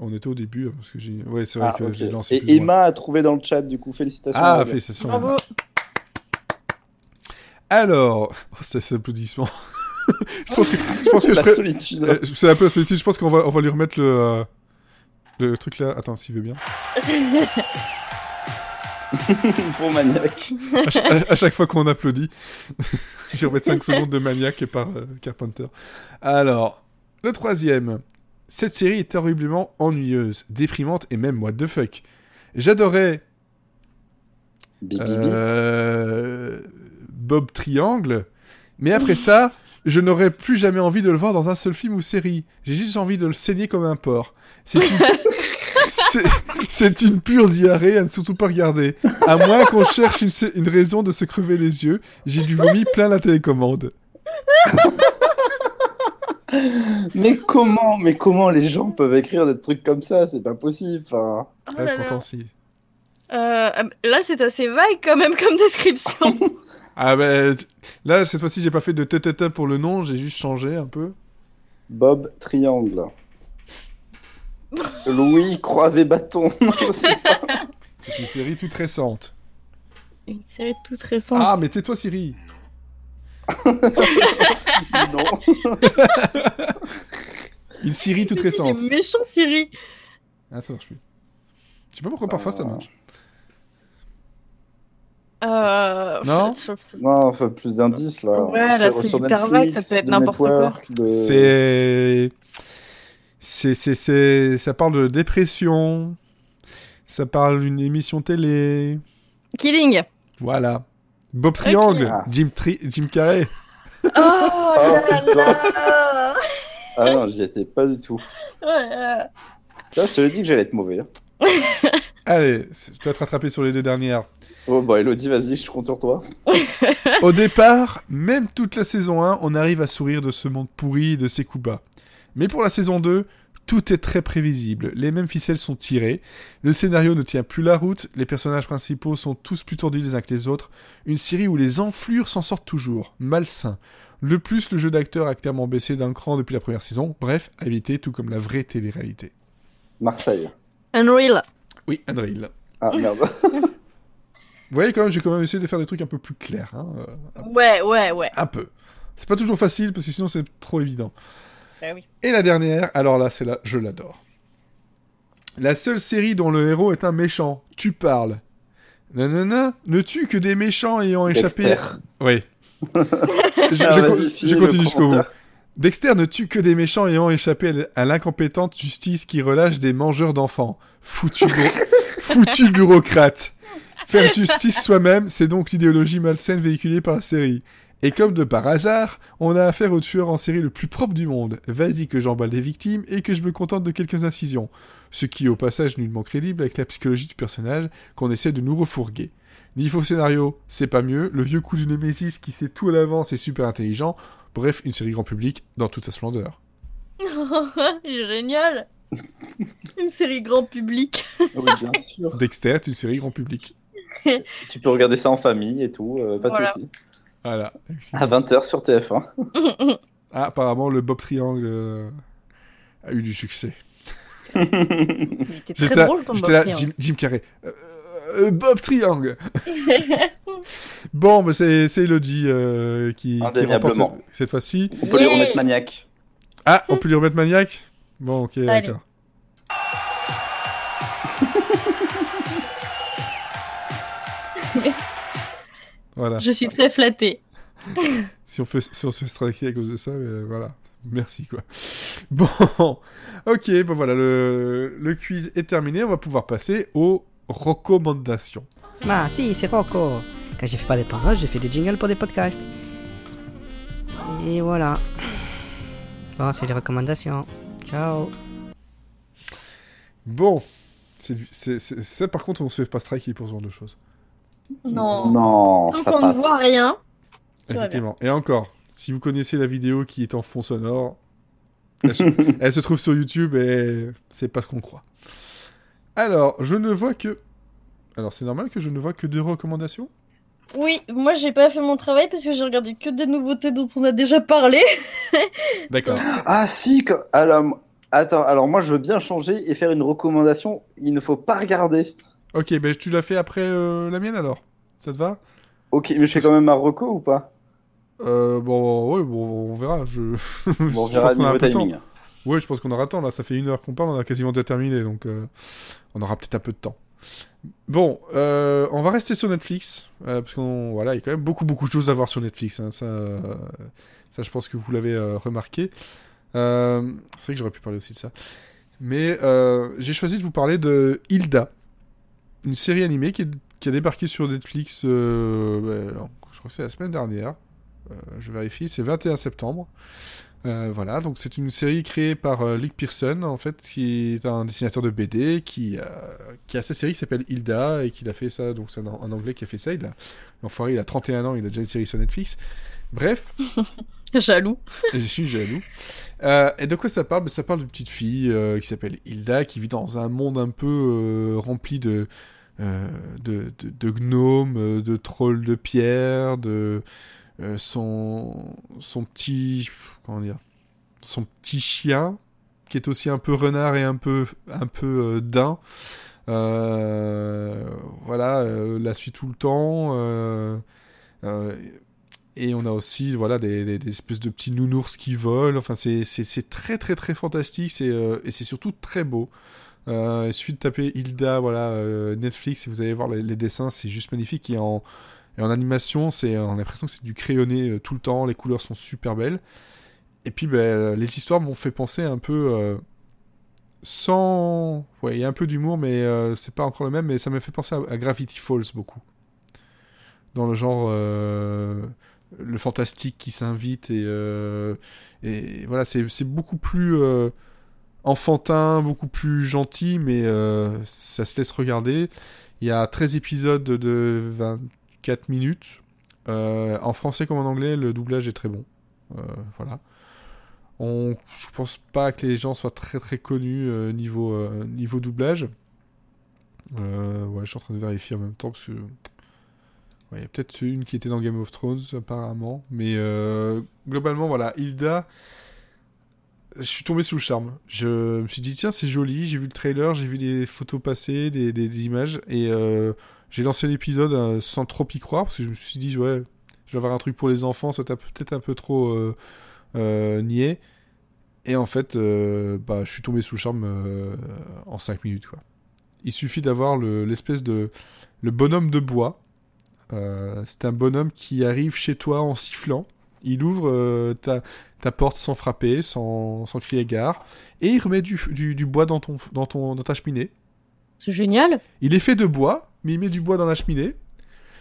On était au début, hein, parce que j'ai... Ouais, c'est vrai Ah, que j'ai lancé Et. Emma a trouvé dans le chat, du coup, félicitations. Ah, félicitations. Bravo. Alors, oh, c'est cet applaudissement. je pense que je pense que je La solitude. Euh, c'est un peu la solitude. Je pense qu'on va, on va lui remettre le, euh, le truc là. Attends, s'il veut bien. Pour Maniac. À, cha- à- à chaque fois qu'on applaudit, je vais remettre 5 secondes de Maniac par euh, Carpenter. Alors, le troisième. Cette série est horriblement ennuyeuse, déprimante et même what the fuck. J'adorais euh, Bob Triangle. Mais après ça, je n'aurais plus jamais envie de le voir dans un seul film ou série. J'ai juste envie de le saigner comme un porc. C'est une... c'est- une pure diarrhée à ne surtout pas regarder. À moins qu'on cherche une, raison de se crever les yeux, j'ai du vomi plein la télécommande. Mais comment, mais comment les gens peuvent écrire des trucs comme ça? C'est pas possible. Enfin, Oh Ah, là là. pourtant, si. Euh, là, c'est assez vague quand même comme description. Ah ben, là, cette fois-ci, j'ai pas fait de tête pour le nom, j'ai juste changé un peu. Bob Triangle. Louis Croix Bâton. C'est une série toute récente. Une série toute récente. Ah, mais tais-toi, Siri. non. Une série toute récente. méchant, Siri. Ah, ça marche plus. Je sais pas pourquoi parfois ça marche. Euh... Non Non, enfin, plus d'indices là. Ouais, là, c'est hyper vague, ça peut être n'importe quoi. De- C'est. C'est, c'est, c'est. Ça parle de dépression. Ça parle d'une émission télé. Killing. Voilà. Bob Triangle. Ah. Jim, Tri... Jim Carrey. Oh, Oh putain. Ah non, j'y étais pas du tout. Ouais, euh, Là, je te l'ai dit que j'allais être mauvais. hein. Allez, tu vas te rattraper sur les deux dernières. Oh bah Elodie, vas-y, je compte sur toi. Au départ, même toute la saison 1, on arrive à sourire de ce monde pourri et de ses coups bas. Mais pour la saison 2, tout est très prévisible. Les mêmes ficelles sont tirées, le scénario ne tient plus la route, les personnages principaux sont tous plus tordus les uns que les autres. Une série où les enflures s'en sortent toujours. Malsain. Le plus, le jeu d'acteur a clairement baissé d'un cran depuis la première saison. Bref, à éviter, tout comme la vraie télé-réalité. Marseille. Unreal. Oui, Unreal. Ah merde. Vous voyez quand même, j'ai quand même essayé de faire des trucs un peu plus clairs. hein, Ouais, ouais, ouais. un peu. C'est pas toujours facile parce que sinon c'est trop évident. Oui. Et la dernière, alors là, c'est là, je l'adore. La seule série dont le héros est un méchant. Tu parles. Nanana, ne tue que des méchants ayant échappé. Dexter. Oui. je, Ah, je je continue jusqu'au bout. Dexter ne tue que des méchants ayant échappé à l'incompétente justice qui relâche des mangeurs d'enfants. Foutu, foutu bureaucrate. Faire justice soi-même, c'est donc l'idéologie malsaine véhiculée par la série. Et comme de par hasard, on a affaire au tueur en série le plus propre du monde. Vas-y que j'emballe des victimes et que je me contente de quelques incisions. Ce qui est au passage nullement crédible avec la psychologie du personnage qu'on essaie de nous refourguer. Niveau scénario, c'est pas mieux. Le vieux coup du Némésis qui sait tout à l'avance est super intelligent. Bref, une série grand public dans toute sa splendeur. Génial. Une série grand public. Oui, bien sûr. Dexter une série grand public. tu peux regarder ça en famille et tout, euh, pas de Voilà. soucis. Voilà. À 20h sur TF1. Ah, apparemment, le Bob Triangle euh, a eu du succès. Il était J'étais très là, drôle ton j'étais là, Bob Jim, Jim Carrey. Euh, euh, Bob Triangle Bon, bah c'est c'est Elodie euh, qui, qui remporte cette, fois-ci. On peut lui remettre maniaque. Ah, on peut lui remettre Maniac? Bon, ok, d'accord. Voilà. Je suis très flattée. Si on, fait, si on se fait striker à cause de ça, mais voilà. Merci, quoi. Bon, ok, bon voilà, le, le quiz est terminé. On va pouvoir passer aux recommandations. Ah si, c'est Rocco. Quand j'ai fait pas des paroles, j'ai fait des jingles pour des podcasts. Et voilà. Bon, c'est les recommandations. Ciao. Bon, c'est c'est- c'est- ça par contre, on se fait pas striker pour ce genre de choses. Non. Non, Tant ça qu'on ne voit rien. Effectivement. Et encore, si vous connaissez la vidéo qui est en fond sonore, elle se, elle se trouve sur YouTube et c'est pas ce qu'on croit. Alors, je ne vois que. Alors, c'est normal que je ne vois que deux recommandations? Oui, moi j'ai pas fait mon travail parce que j'ai regardé que des nouveautés dont on a déjà parlé. D'accord. Ah si, que- alors, attends, alors moi je veux bien changer et faire une recommandation. Il ne faut pas regarder. Ok, ben tu l'as fait après euh, la mienne alors Ça te va? Ok, mais je fais quand même un reco ou pas? Euh, Bon, ouais, bon, on verra. Je, Bon, on verra pense qu'on a un niveau timing. Ouais, je pense qu'on aura le temps là. Ça fait une heure qu'on parle, on a quasiment déjà terminé, donc euh, on aura peut-être un peu de temps. Bon, euh, on va rester sur Netflix euh, parce qu'on voilà, il y a quand même beaucoup beaucoup de choses à voir sur Netflix. hein, ça, ça, je pense que vous l'avez remarqué. C'est vrai que j'aurais pu parler aussi de ça, mais euh, j'ai choisi de vous parler de Hilda, une série animée qui a débarqué sur Netflix, euh, je crois que c'est la semaine dernière. Euh, je vérifie, c'est 21 septembre. Euh, voilà, donc c'est une série créée par euh, Pearson, en fait, qui est un dessinateur de BD, qui, qui a sa série qui s'appelle Hilda, et qui a fait ça, donc c'est un, un anglais qui a fait ça, l'enfoiré, il a 31 ans, il a déjà une série sur Netflix. Bref, Jaloux. je suis jaloux. Euh, et de quoi ça parle? Ben, Ça parle d'une petite fille euh, qui s'appelle Hilda, qui vit dans un monde un peu euh, rempli de, de, de, de gnomes, de trolls de pierre, de son, son petit... Comment dire? Son petit chien, qui est aussi un peu renard et un peu, un peu daim. Voilà, la suit tout le temps. Et on a aussi voilà des, espèces de petits nounours qui volent. Enfin, c'est très très très fantastique. C'est euh, et c'est surtout très beau. Euh, il suffit de taper Hilda, voilà euh, Netflix, et vous allez voir les, dessins, c'est juste magnifique. Et en en animation, c'est on a l'impression que c'est du crayonné euh, tout le temps. Les couleurs sont super belles. Et puis ben, les histoires m'ont fait penser un peu sans ouais il y a un peu d'humour mais c'est pas encore le même mais ça m'a fait penser à, Gravity Falls beaucoup dans le genre le fantastique qui s'invite et, euh, voilà c'est beaucoup plus euh, enfantin beaucoup plus gentil mais euh, ça se laisse regarder il y a 13 épisodes de 24 minutes en français comme en anglais le doublage est très bon voilà on, je pense pas que les gens soient très très connus niveau, niveau doublage. Ouais, je suis en train de vérifier en même temps parce que. Ouais, il y a peut-être une qui était dans Game of Thrones apparemment. Mais euh, globalement, voilà, Hilda. Je suis tombé sous le charme. Je me suis dit, tiens, c'est joli. J'ai vu le trailer, j'ai vu des photos passer, des, des- images. Et euh, j'ai lancé l'épisode euh, sans trop y croire parce que je me suis dit, ouais, je vais avoir un truc pour les enfants, ça t'a peut-être un peu trop. euh, niais. Et en fait, bah, je suis tombé sous le charme en 5 minutes. Quoi. Il suffit d'avoir le- l'espèce de. Le bonhomme de bois. Euh, c'est un bonhomme qui arrive chez toi en sifflant. Il ouvre euh, ta, ta porte sans frapper, sans, sans crier gare. Et il remet du, du, du bois dans, ton, dans, ton, dans ta cheminée. C'est génial. Il est fait de bois, mais il met du bois dans la cheminée.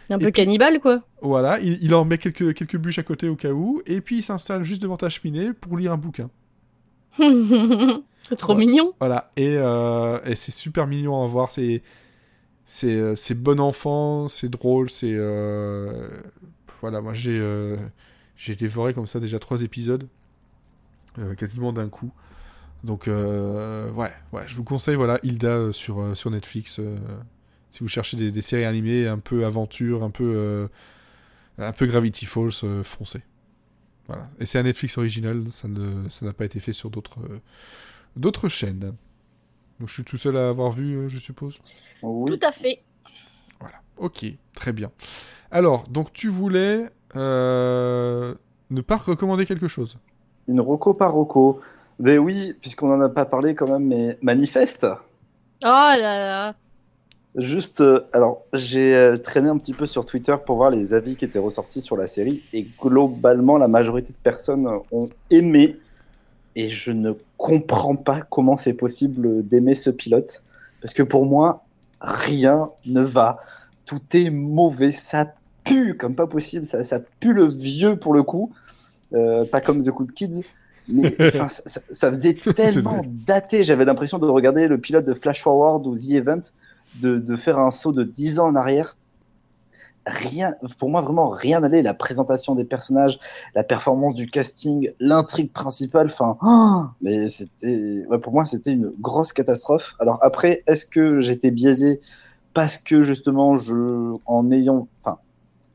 Un Et peu puis- cannibale, quoi. Voilà, il, il en met quelques, quelques bûches à côté au cas où. Et puis il s'installe juste devant ta cheminée pour lire un bouquin. c'est trop mignon. Voilà, et, euh, et c'est super mignon à voir. C'est c'est euh, c'est bon enfant, c'est drôle, c'est euh, voilà. Moi j'ai euh, j'ai dévoré comme ça déjà trois épisodes, quasiment d'un coup. Donc ouais, je vous conseille voilà Hilda sur Netflix. si vous cherchez des, séries animées un peu aventure, un peu un peu Gravity Falls, foncez. Voilà. Et c'est un Netflix original, ça n'a pas été fait sur d'autres chaînes. Donc je suis tout seul à avoir vu, euh, je suppose. Oui. Tout à fait. Voilà. Ok, très bien. Alors, donc tu voulais euh, ne pas recommander quelque chose. Une roco par roco. Mais oui, puisqu'on n'en a pas parlé quand même, mais manifeste. Oh là là. Juste, euh, alors j'ai euh, traîné un petit peu sur Twitter pour voir les avis qui étaient ressortis sur la série et globalement la majorité de personnes ont aimé et je ne comprends pas comment c'est possible d'aimer ce pilote parce que pour moi rien ne va, tout est mauvais, ça pue comme pas possible, ça, ça pue le vieux pour le coup, Euh, pas comme The Cool Kids. Mais enfin, ça, ça- ça faisait tellement daté. J'avais l'impression de regarder le pilote de Flash Forward ou The Event de, de faire un saut de 10 ans en arrière. Rien, pour moi, vraiment rien n'allait. La présentation des personnages, la performance du casting, l'intrigue principale, enfin, ah, mais c'était, ouais, pour moi, c'était une grosse catastrophe. Alors après, est-ce que j'étais biaisé? Parce que justement, je, en ayant, enfin,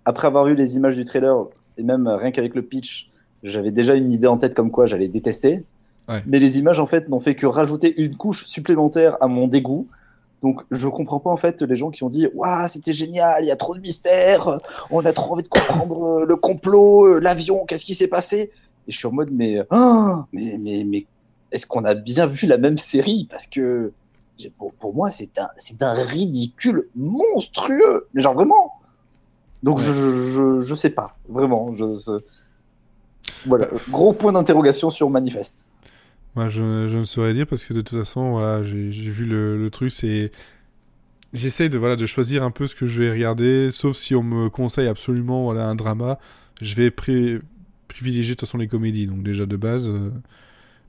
après avoir vu les images du trailer et même rien qu'avec le pitch, j'avais déjà une idée en tête comme quoi j'allais détester. Ouais. Mais les images, en fait, n'ont fait que rajouter une couche supplémentaire à mon dégoût. Donc, je comprends pas, en fait, les gens qui ont dit Waouh, c'était génial, il y a trop de mystères, on a trop envie de comprendre euh, le complot, euh, l'avion, qu'est-ce qui s'est passé? Et je suis en mode Mais, ah, mais, mais, mais est-ce qu'on a bien vu la même série? Parce que pour, pour moi, c'est un, ridicule monstrueux. Mais genre, vraiment. Donc, Ouais. je, je, sais pas, vraiment. Je- Voilà, gros point d'interrogation sur Manifeste. Moi, je, je ne saurais dire parce que de toute façon, voilà, j'ai vu le, le truc, c'est. j'essaye de voilà de choisir un peu ce que je vais regarder, sauf si on me conseille absolument voilà un drama, je vais pré- privilégier de toute façon les comédies, donc déjà de base. euh,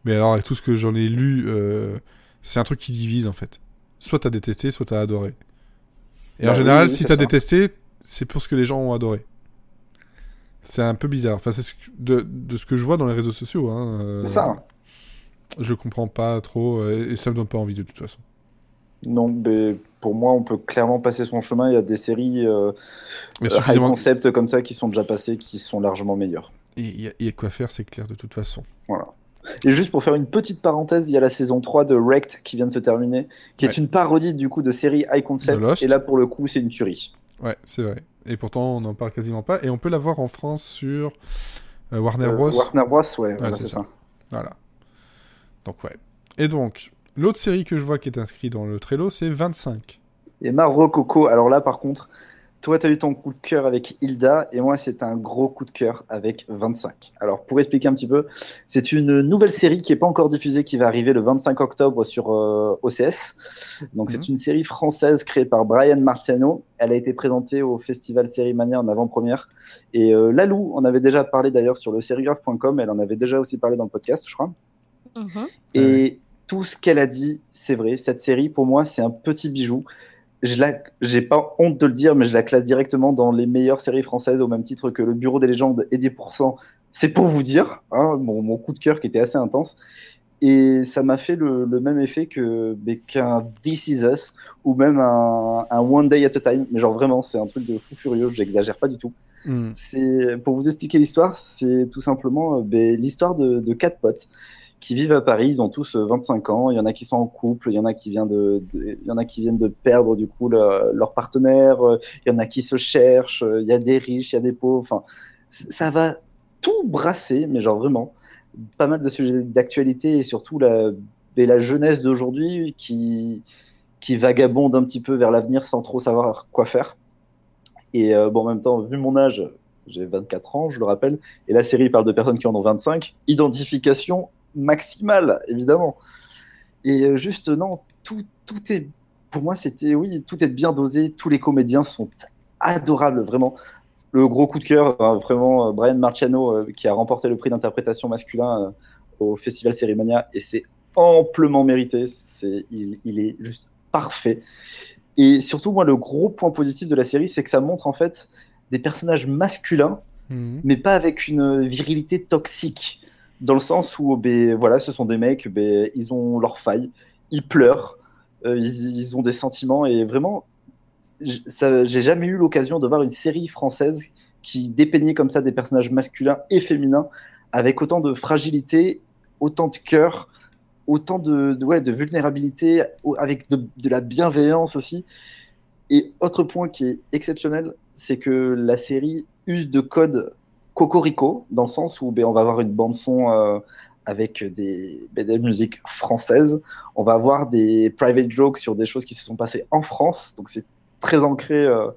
Mais alors avec tout ce que j'en ai lu, euh, c'est un truc qui divise en fait. Soit t'as détesté, soit t'as adoré. Et en Bah général, oui, si t'as détesté, c'est pour ce que les gens ont adoré. C'est un peu bizarre. Enfin, c'est ce de, de ce que je vois dans les réseaux sociaux. Hein, euh, C'est ça. Je comprends pas trop euh, et ça me donne pas envie de toute façon. Non, mais pour moi, on peut clairement passer son chemin. Il y a des séries euh, Mais high suffisamment. concept comme ça qui sont déjà passées, qui sont largement meilleures. Il y, a- il y a de quoi faire, c'est clair de toute façon. Voilà. Et juste pour faire une petite parenthèse, il y a la saison 3 de Wrecked qui vient de se terminer, qui est une parodie du coup de série high concept. Et là, pour le coup, c'est une tuerie. Ouais, c'est vrai. Et pourtant, on n'en parle quasiment pas. Et on peut la voir en France sur euh, Warner Euh, Bros. Warner Bros, ouais, voilà, c'est c'est ça. ça. Voilà. Donc, ouais. Et donc, l'autre série que je vois qui est inscrite dans le Trello, c'est 25. Et ma Rococo, alors là, par contre, toi, tu as eu ton coup de cœur avec Hilda, et moi, c'est un gros coup de cœur avec 25. Alors, pour expliquer un petit peu, c'est une nouvelle série qui n'est pas encore diffusée, qui va arriver le 25 octobre sur euh, OCS. Donc, c'est Mhm. une série française créée par Brian Marciano. Elle a été présentée au Festival Série Mania en avant-première. Et euh, Lalou en avait déjà parlé d'ailleurs sur le serigraph.com. Elle en avait déjà aussi parlé dans le podcast, je crois. Mhm. Et tout ce qu'elle a dit, c'est vrai. Cette série, pour moi, c'est un petit bijou. Je la, j'ai pas honte de le dire, mais je la classe directement dans les meilleures séries françaises, au même titre que Le Bureau des légendes et 10%. C'est pour vous dire, hein, mon, mon coup de cœur qui était assez intense. Et ça m'a fait le, le même effet que qu'un This Is Us ou même un, un One Day at a Time. Mais genre vraiment, c'est un truc de fou furieux. J'exagère pas du tout. Hmm. C'est pour vous expliquer l'histoire, c'est tout simplement euh, ben, l'histoire de, de quatre potes qui vivent à Paris. Ils ont tous euh, 25 ans. Il y en a qui sont en couple, il y en a qui viennent de, il y en a qui viennent de perdre du coup leur, partenaire. euh, Il y en a qui se cherchent. euh, Il y a des riches, il y a des pauvres. Enfin, ça va tout brasser, mais genre vraiment pas mal de sujets d'actualité et surtout la, ben, la jeunesse d'aujourd'hui qui qui vagabonde un petit peu vers l'avenir sans trop savoir quoi faire. Et euh, bon, en même temps, vu mon âge, j'ai 24 ans, je le rappelle, et la série parle de personnes qui en ont 25, identification maximale, évidemment. Et euh, juste, non, tout, tout est, pour moi, c'était, oui, tout est bien dosé, tous les comédiens sont adorables, vraiment. Le gros coup de cœur, hein, vraiment, euh, Brian Marciano, euh, qui a remporté le prix d'interprétation masculin euh, au Festival Cérémonia, et c'est amplement mérité, c'est, il, il est juste parfait. Et surtout, moi, le gros point positif de la série, c'est que ça montre en fait des personnages masculins, Mhm. mais pas avec une virilité toxique. Dans le sens où, ben, voilà, ce sont des mecs, ben, ils ont leurs failles, ils pleurent, euh, ils, ont des sentiments, et vraiment, j'ai jamais eu l'occasion de voir une série française qui dépeignait comme ça des personnages masculins et féminins, avec autant de fragilité, autant de cœur, autant de, ouais, de vulnérabilité, avec de, de la bienveillance aussi. Et autre point qui est exceptionnel, c'est que la série use de codes cocorico, dans le sens où ben, on va avoir une bande-son euh, avec des, ben, des musiques françaises, on va avoir des private jokes sur des choses qui se sont passées en France, donc c'est très ancré euh,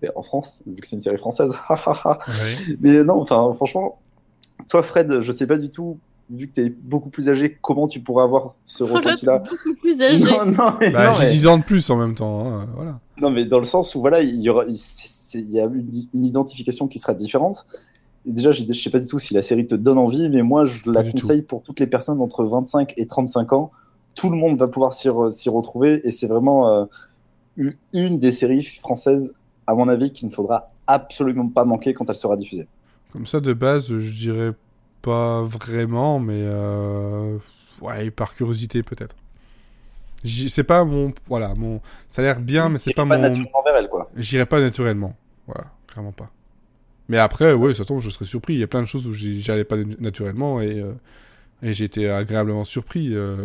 ben, en France, vu que c'est une série française. Mais non, enfin, franchement, toi, Fred, je sais pas du tout, vu que tu es beaucoup plus âgé, comment tu pourrais avoir ce ressenti-là. Beaucoup plus âgé. Non, non, mais, Bah, non, j'ai mais- 10 ans de plus en même temps. hein, voilà. non, mais dans le sens où voilà, il y aura, il, y a une, une identification qui sera différente. Déjà, je, je sais pas du tout si la série te donne envie, mais moi, je la Pas tout. conseille pour toutes les personnes entre 25 et 35 ans. Tout le monde va pouvoir s'y re- s'y retrouver, et c'est vraiment euh, une des séries françaises, à mon avis, qu'il ne faudra absolument pas manquer quand elle sera diffusée. Comme ça, de base, je dirais pas vraiment, mais euh... ouais, par curiosité peut-être. C'est pas mon, voilà, mon, ça a l'air bien, mais c'est J'irai pas, mon, naturellement vers elle, quoi. j'irai pas naturellement, voilà, clairement pas. Mais après, ouais, ça tombe, je serais surpris. Il y a plein de choses où j'y j'y allais pas naturellement et, euh, et j'ai été agréablement surpris. euh,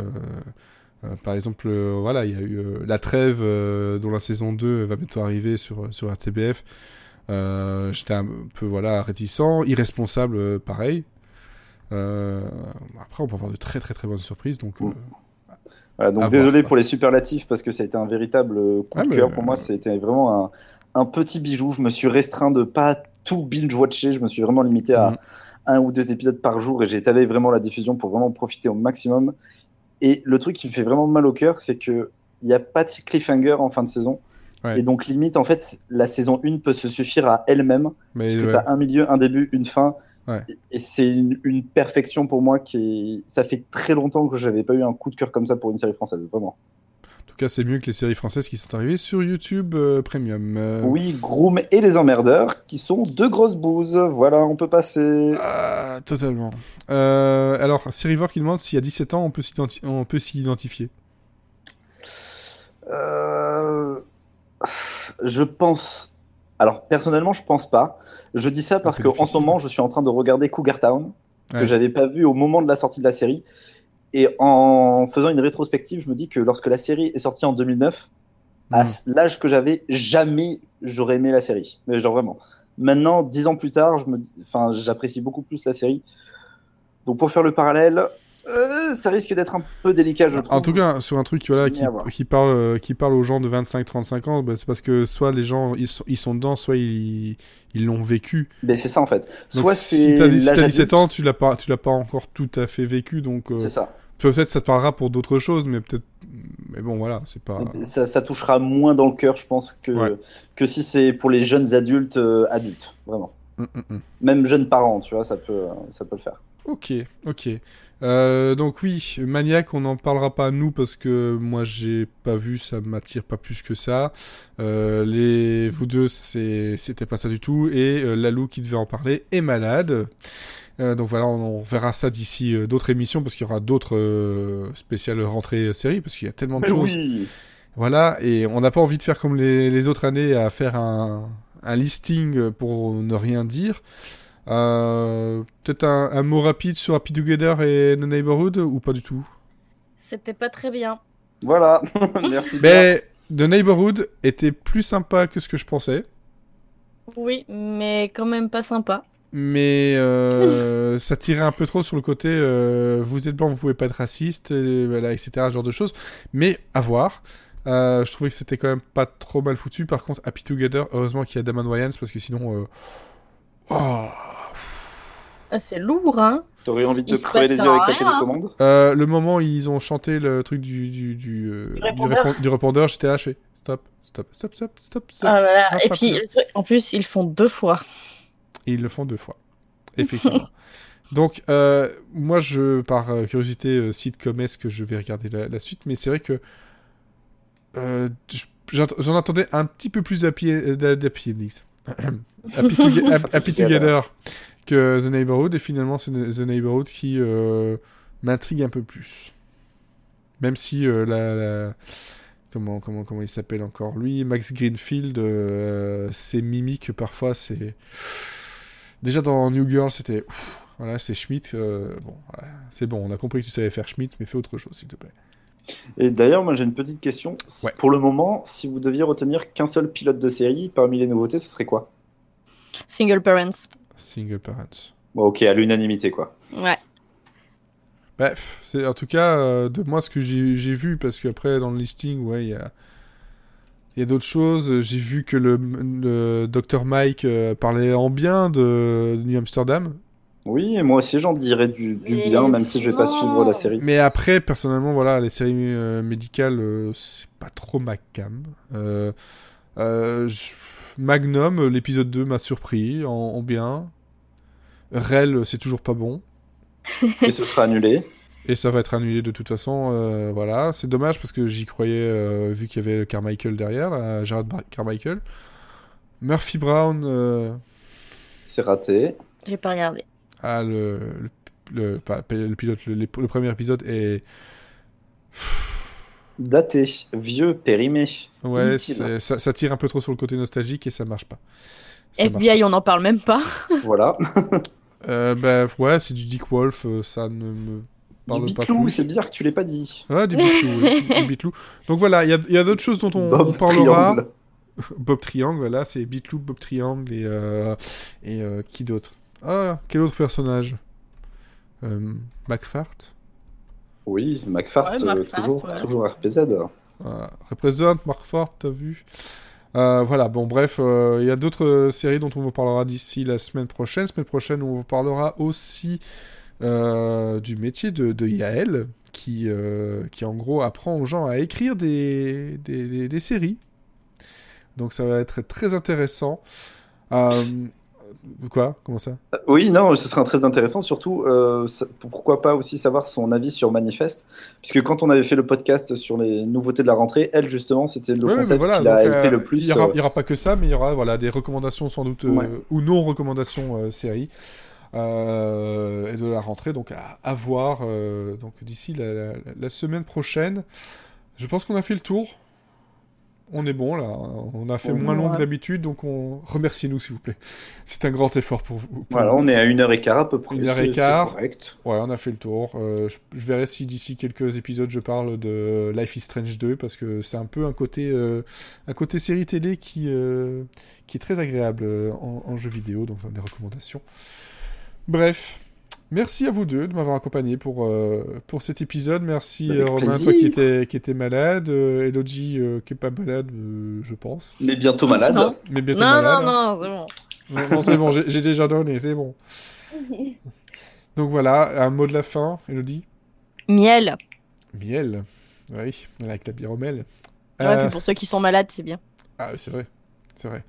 euh, par exemple, euh, voilà, il y a eu La Trêve, dont la saison 2 va bientôt arriver sur, sur RTBF. J'étais un peu voilà, réticent. Irresponsable, pareil. Après, on peut avoir de très très très bonnes surprises. Donc, Voilà, donc voir, désolé pour les superlatifs parce que ça a été un véritable coup Ah, de cœur pour moi. C'était vraiment un, un petit bijou. Je me suis restreint de pas tout binge-watcher. Je me suis vraiment limité à Mhm. un ou deux épisodes par jour et j'ai étalé vraiment la diffusion pour vraiment profiter au maximum. Et le truc qui me fait vraiment mal au cœur, c'est que il n'y a pas de cliffhanger en fin de saison. Ouais. Et donc, limite, en fait, la saison 1 peut se suffire à elle-même. Parce que ouais. tu as un milieu, un début, une fin. Ouais. Et- Et c'est une, une perfection pour moi qui est... Ça fait très longtemps que j'avais pas eu un coup de cœur comme ça pour une série française, vraiment. Tout cas, c'est mieux que les séries françaises qui sont arrivées sur YouTube euh, Premium. Euh, Oui, Groom et Les Emmerdeurs, qui sont deux grosses bouses. Voilà, on peut passer. Ah, totalement. Euh, alors, Sérivore qui demande si à 17 ans on peut s'y identifier. Euh, Je pense. Alors, personnellement, je pense pas. Je dis ça parce qu'en ce moment, je suis en train de regarder Cougar Town, que Ouais. j'avais pas vu au moment de la sortie de la série. Et en faisant une rétrospective, je me dis que lorsque la série est sortie en 2009, à Mm. l'âge que j'avais, jamais j'aurais aimé la série. Mais genre vraiment. Maintenant, dix ans plus tard, je me enfin, j'apprécie beaucoup plus la série. Donc pour faire le parallèle, euh, ça risque d'être un peu délicat, je trouve. En tout cas, sur un truc voilà, Mais qui, à voir. qui, parle, euh, qui parle aux gens de 25-35 ans, bah, c'est parce que soit les gens ils sont, ils sont dedans, soit ils l'ont vécu. Mais c'est ça en fait. Donc, si t'as si l'âge t'as 17 adulte, ans, tu l'as pas, tu l'as pas encore tout à fait vécu, donc euh, c'est ça. peut-être ça te parlera pour d'autres choses, mais peut-être, mais bon voilà, c'est pas. ça. ça touchera moins dans le cœur, je pense, que, Ouais. que si c'est pour les jeunes adultes, euh, adultes, vraiment. Hum, hum, hum. Même jeunes parents, tu vois, ça peut, ça peut le faire. Ok, ok. Euh, donc oui, Maniac, on n'en parlera pas nous parce que moi j'ai pas vu, ça m'attire pas plus que ça. Euh, les vous deux, c'était pas ça du tout. Et euh, Lalou qui devait en parler est malade. Euh, donc voilà, on, on verra ça d'ici euh, d'autres émissions parce qu'il y aura d'autres spéciales rentrées séries parce qu'il y a tellement de Mais choses. oui Voilà, et on n'a pas envie de faire comme les, les autres années à faire un, un listing pour ne rien dire. Euh, Peut-être un, un mot rapide sur Happy Together et The Neighborhood ou pas du tout C'était pas très bien. Voilà, merci. bien. Mais The Neighborhood était plus sympa que ce que je pensais. Oui, mais quand même pas sympa. Mais euh, ça tirait un peu trop sur le côté euh, vous êtes blanc, vous pouvez pas être raciste, et voilà, etc. Ce genre de choses. Mais à voir. Euh, je trouvais que c'était quand même pas trop mal foutu. Par contre, Happy Together, heureusement qu'il y a Damon Wayans parce que sinon. euh, oh, Ah, c'est lourd, hein T'aurais envie de te crever les yeux avec ta hein. télécommande? Euh, le moment où ils ont chanté le truc du, du, du, euh, du, répondeur. répon- du répondeur, j'étais là, je fais stop, stop, stop, stop, stop, stop. Ah là là. Non, Et puis, plus. le truc- en plus, ils le font deux fois. Et ils le font deux fois. Effectivement. Donc, euh, moi, je, par curiosité sitcomesque, je vais regarder la, la suite, mais c'est vrai que euh, j'en attendais un petit peu plus d'happy endings. Happy Together que The Neighborhood, et finalement, c'est The Neighborhood qui euh, m'intrigue un peu plus. Même si euh, la, la- Comment, comment, comment il s'appelle encore? Lui, Max Greenfield, euh, ses mimiques, parfois, c'est... Déjà dans New Girl, c'était... Voilà, c'est Schmidt. euh, bon, voilà, c'est bon, on a compris que tu savais faire Schmidt, mais fais autre chose, s'il te plaît. Et d'ailleurs, moi j'ai une petite question. Ouais. Pour le moment, si vous deviez retenir qu'un seul pilote de série parmi les nouveautés, ce serait quoi? Single parents. Single Parents. Bon, ok, à l'unanimité, quoi. Ouais. Bref, c'est en tout cas euh, de moi ce que j'ai j'ai vu, parce qu'après dans le listing, ouais, il y a, il y a d'autres choses. J'ai vu que le, le Dr Mike euh, parlait en bien de, de New Amsterdam. Oui, et moi aussi j'en dirais du, du bien, même si je vais pas suivre la série. Mais après, personnellement, voilà, les séries euh, médicales, euh, c'est pas trop ma cam. Euh, euh, je- Magnum, l'épisode 2 m'a surpris en, en bien. Rel, c'est toujours pas bon. Et ce sera annulé. Et ça va être annulé de toute façon. euh, voilà, c'est dommage parce que j'y croyais euh, vu qu'il y avait Carmichael derrière, là, Gerard Bar- Carmichael. Murphy Brown, euh, C'est raté. J'ai pas regardé. ah, le, le, le- pas- le pilote, le, le premier épisode est. Daté, vieux, périmé. Ouais, ça, ça tire un peu trop sur le côté nostalgique et ça marche pas. Ça marche FBI, on n'en parle même pas. Voilà. pas. Euh, bah ouais, c'est du Dick Wolf, euh, ça ne me Du parle pas bitlou, plus. c'est bizarre que tu l'aies pas dit. Ouais, du Bitlou, du Bitlou. Donc voilà, il y a, d'autres choses dont on, on Bob parlera. Triangle. Bob Triangle, voilà, c'est Bitlou, Bob Triangle et, euh, et euh, qui d'autre? Ah, quel autre personnage? Euh, McFart Oui, McFart, Ouais, euh, McFart, toujours, ouais. toujours RPZ. Voilà. Représente McFart, t'as vu Euh, voilà, bon, bref, euh, il y a d'autres euh, séries dont on vous parlera d'ici la semaine prochaine. Semaine prochaine, on vous parlera aussi euh, du métier de, de Yael, qui, euh, qui en gros apprend aux gens à écrire des, des, des- des séries. Donc ça va être très intéressant. Euh, Quoi? Comment ça? Oui, non, ce serait très intéressant, surtout euh, ça- pourquoi pas aussi savoir son avis sur Manifeste, puisque quand on avait fait le podcast sur les nouveautés de la rentrée, elle justement, c'était le Ouais, concept voilà, qui donc, hypé euh, le plus. Il y aura, euh, pas que ça, mais il y aura voilà, des recommandations sans doute, euh, Ouais. ou non recommandations euh, séries. euh, et de la rentrée, donc à, à voir euh, donc d'ici la, la- la semaine prochaine. Je pense qu'on a fait le tour. On est bon là, on a fait moins long que d'habitude, donc on remercie-nous s'il vous plaît. C'est un grand effort pour vous. pour Voilà, nous. on est à une heure et quart à peu près. Une heure et quart. correct. Ouais, on a fait le tour. Euh, je, je verrai si d'ici quelques épisodes je parle de Life is Strange 2 parce que c'est un peu un côté, euh, un côté série télé qui, euh, qui est très agréable en, en jeu vidéo, donc des recommandations. Bref, merci à vous deux de m'avoir accompagné pour, euh, pour cet épisode. Merci Avec euh, Romain, plaisir. toi qui étais, qui était malade, euh, Elodie euh, qui est pas malade, euh, je pense, Mais bientôt malade. Non. mais bientôt Non, malade. non, hein. non, c'est bon. Non, non, c'est bon, j'ai déjà donné, c'est bon. Donc voilà, un mot de la fin, Elodie. Miel. Miel. Oui, avec la bière au miel. Ouais, Euh, puis pour ceux qui sont malades, c'est bien. Ah, oui, c'est vrai. C'est vrai.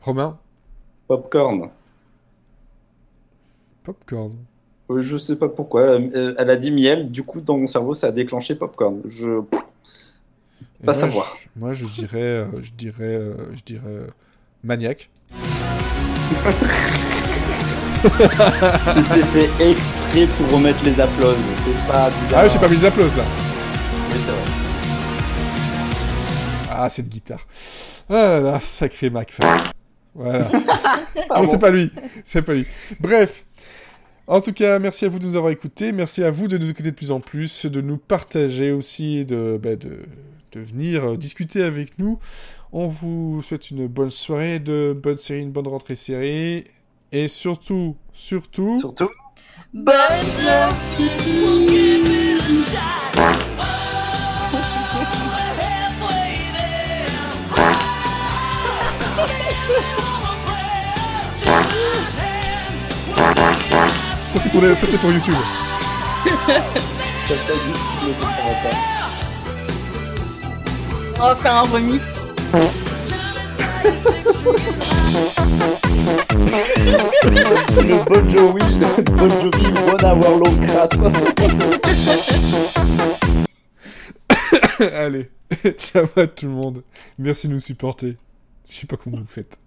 Romain, Popcorn. Popcorn. Euh, Je sais pas pourquoi. euh, Elle a dit miel, du coup, dans mon cerveau, ça a déclenché popcorn. Je... Et Pas moi, savoir. Je, moi, je dirais, euh, je dirais, euh, je dirais euh, maniaque. C'était fait exprès pour remettre les applauses. C'est pas bizarre. Ah, oui, j'ai pas mis les applaudissements là. Oui, c'est vrai. Ah, cette guitare. Ah là là, sacré McFly. Voilà. non, c'est pas lui. C'est pas lui. Bref. En tout cas, merci à vous de nous avoir écoutés. Merci à vous de nous écouter de plus en plus, de nous partager aussi, de, bah, de, de venir euh, discuter avec nous. On vous souhaite une bonne soirée, de bonnes séries, une bonne rentrée série. Et surtout, surtout, Surtout. Bonne ça c'est pour, les- ça, c'est pour YouTube. On va faire un remix. Le Bon Jovi, le Bon Jovi, Bon Avoir Long 4. Allez, ciao à tout le monde. Merci de nous supporter. Je sais pas comment vous faites.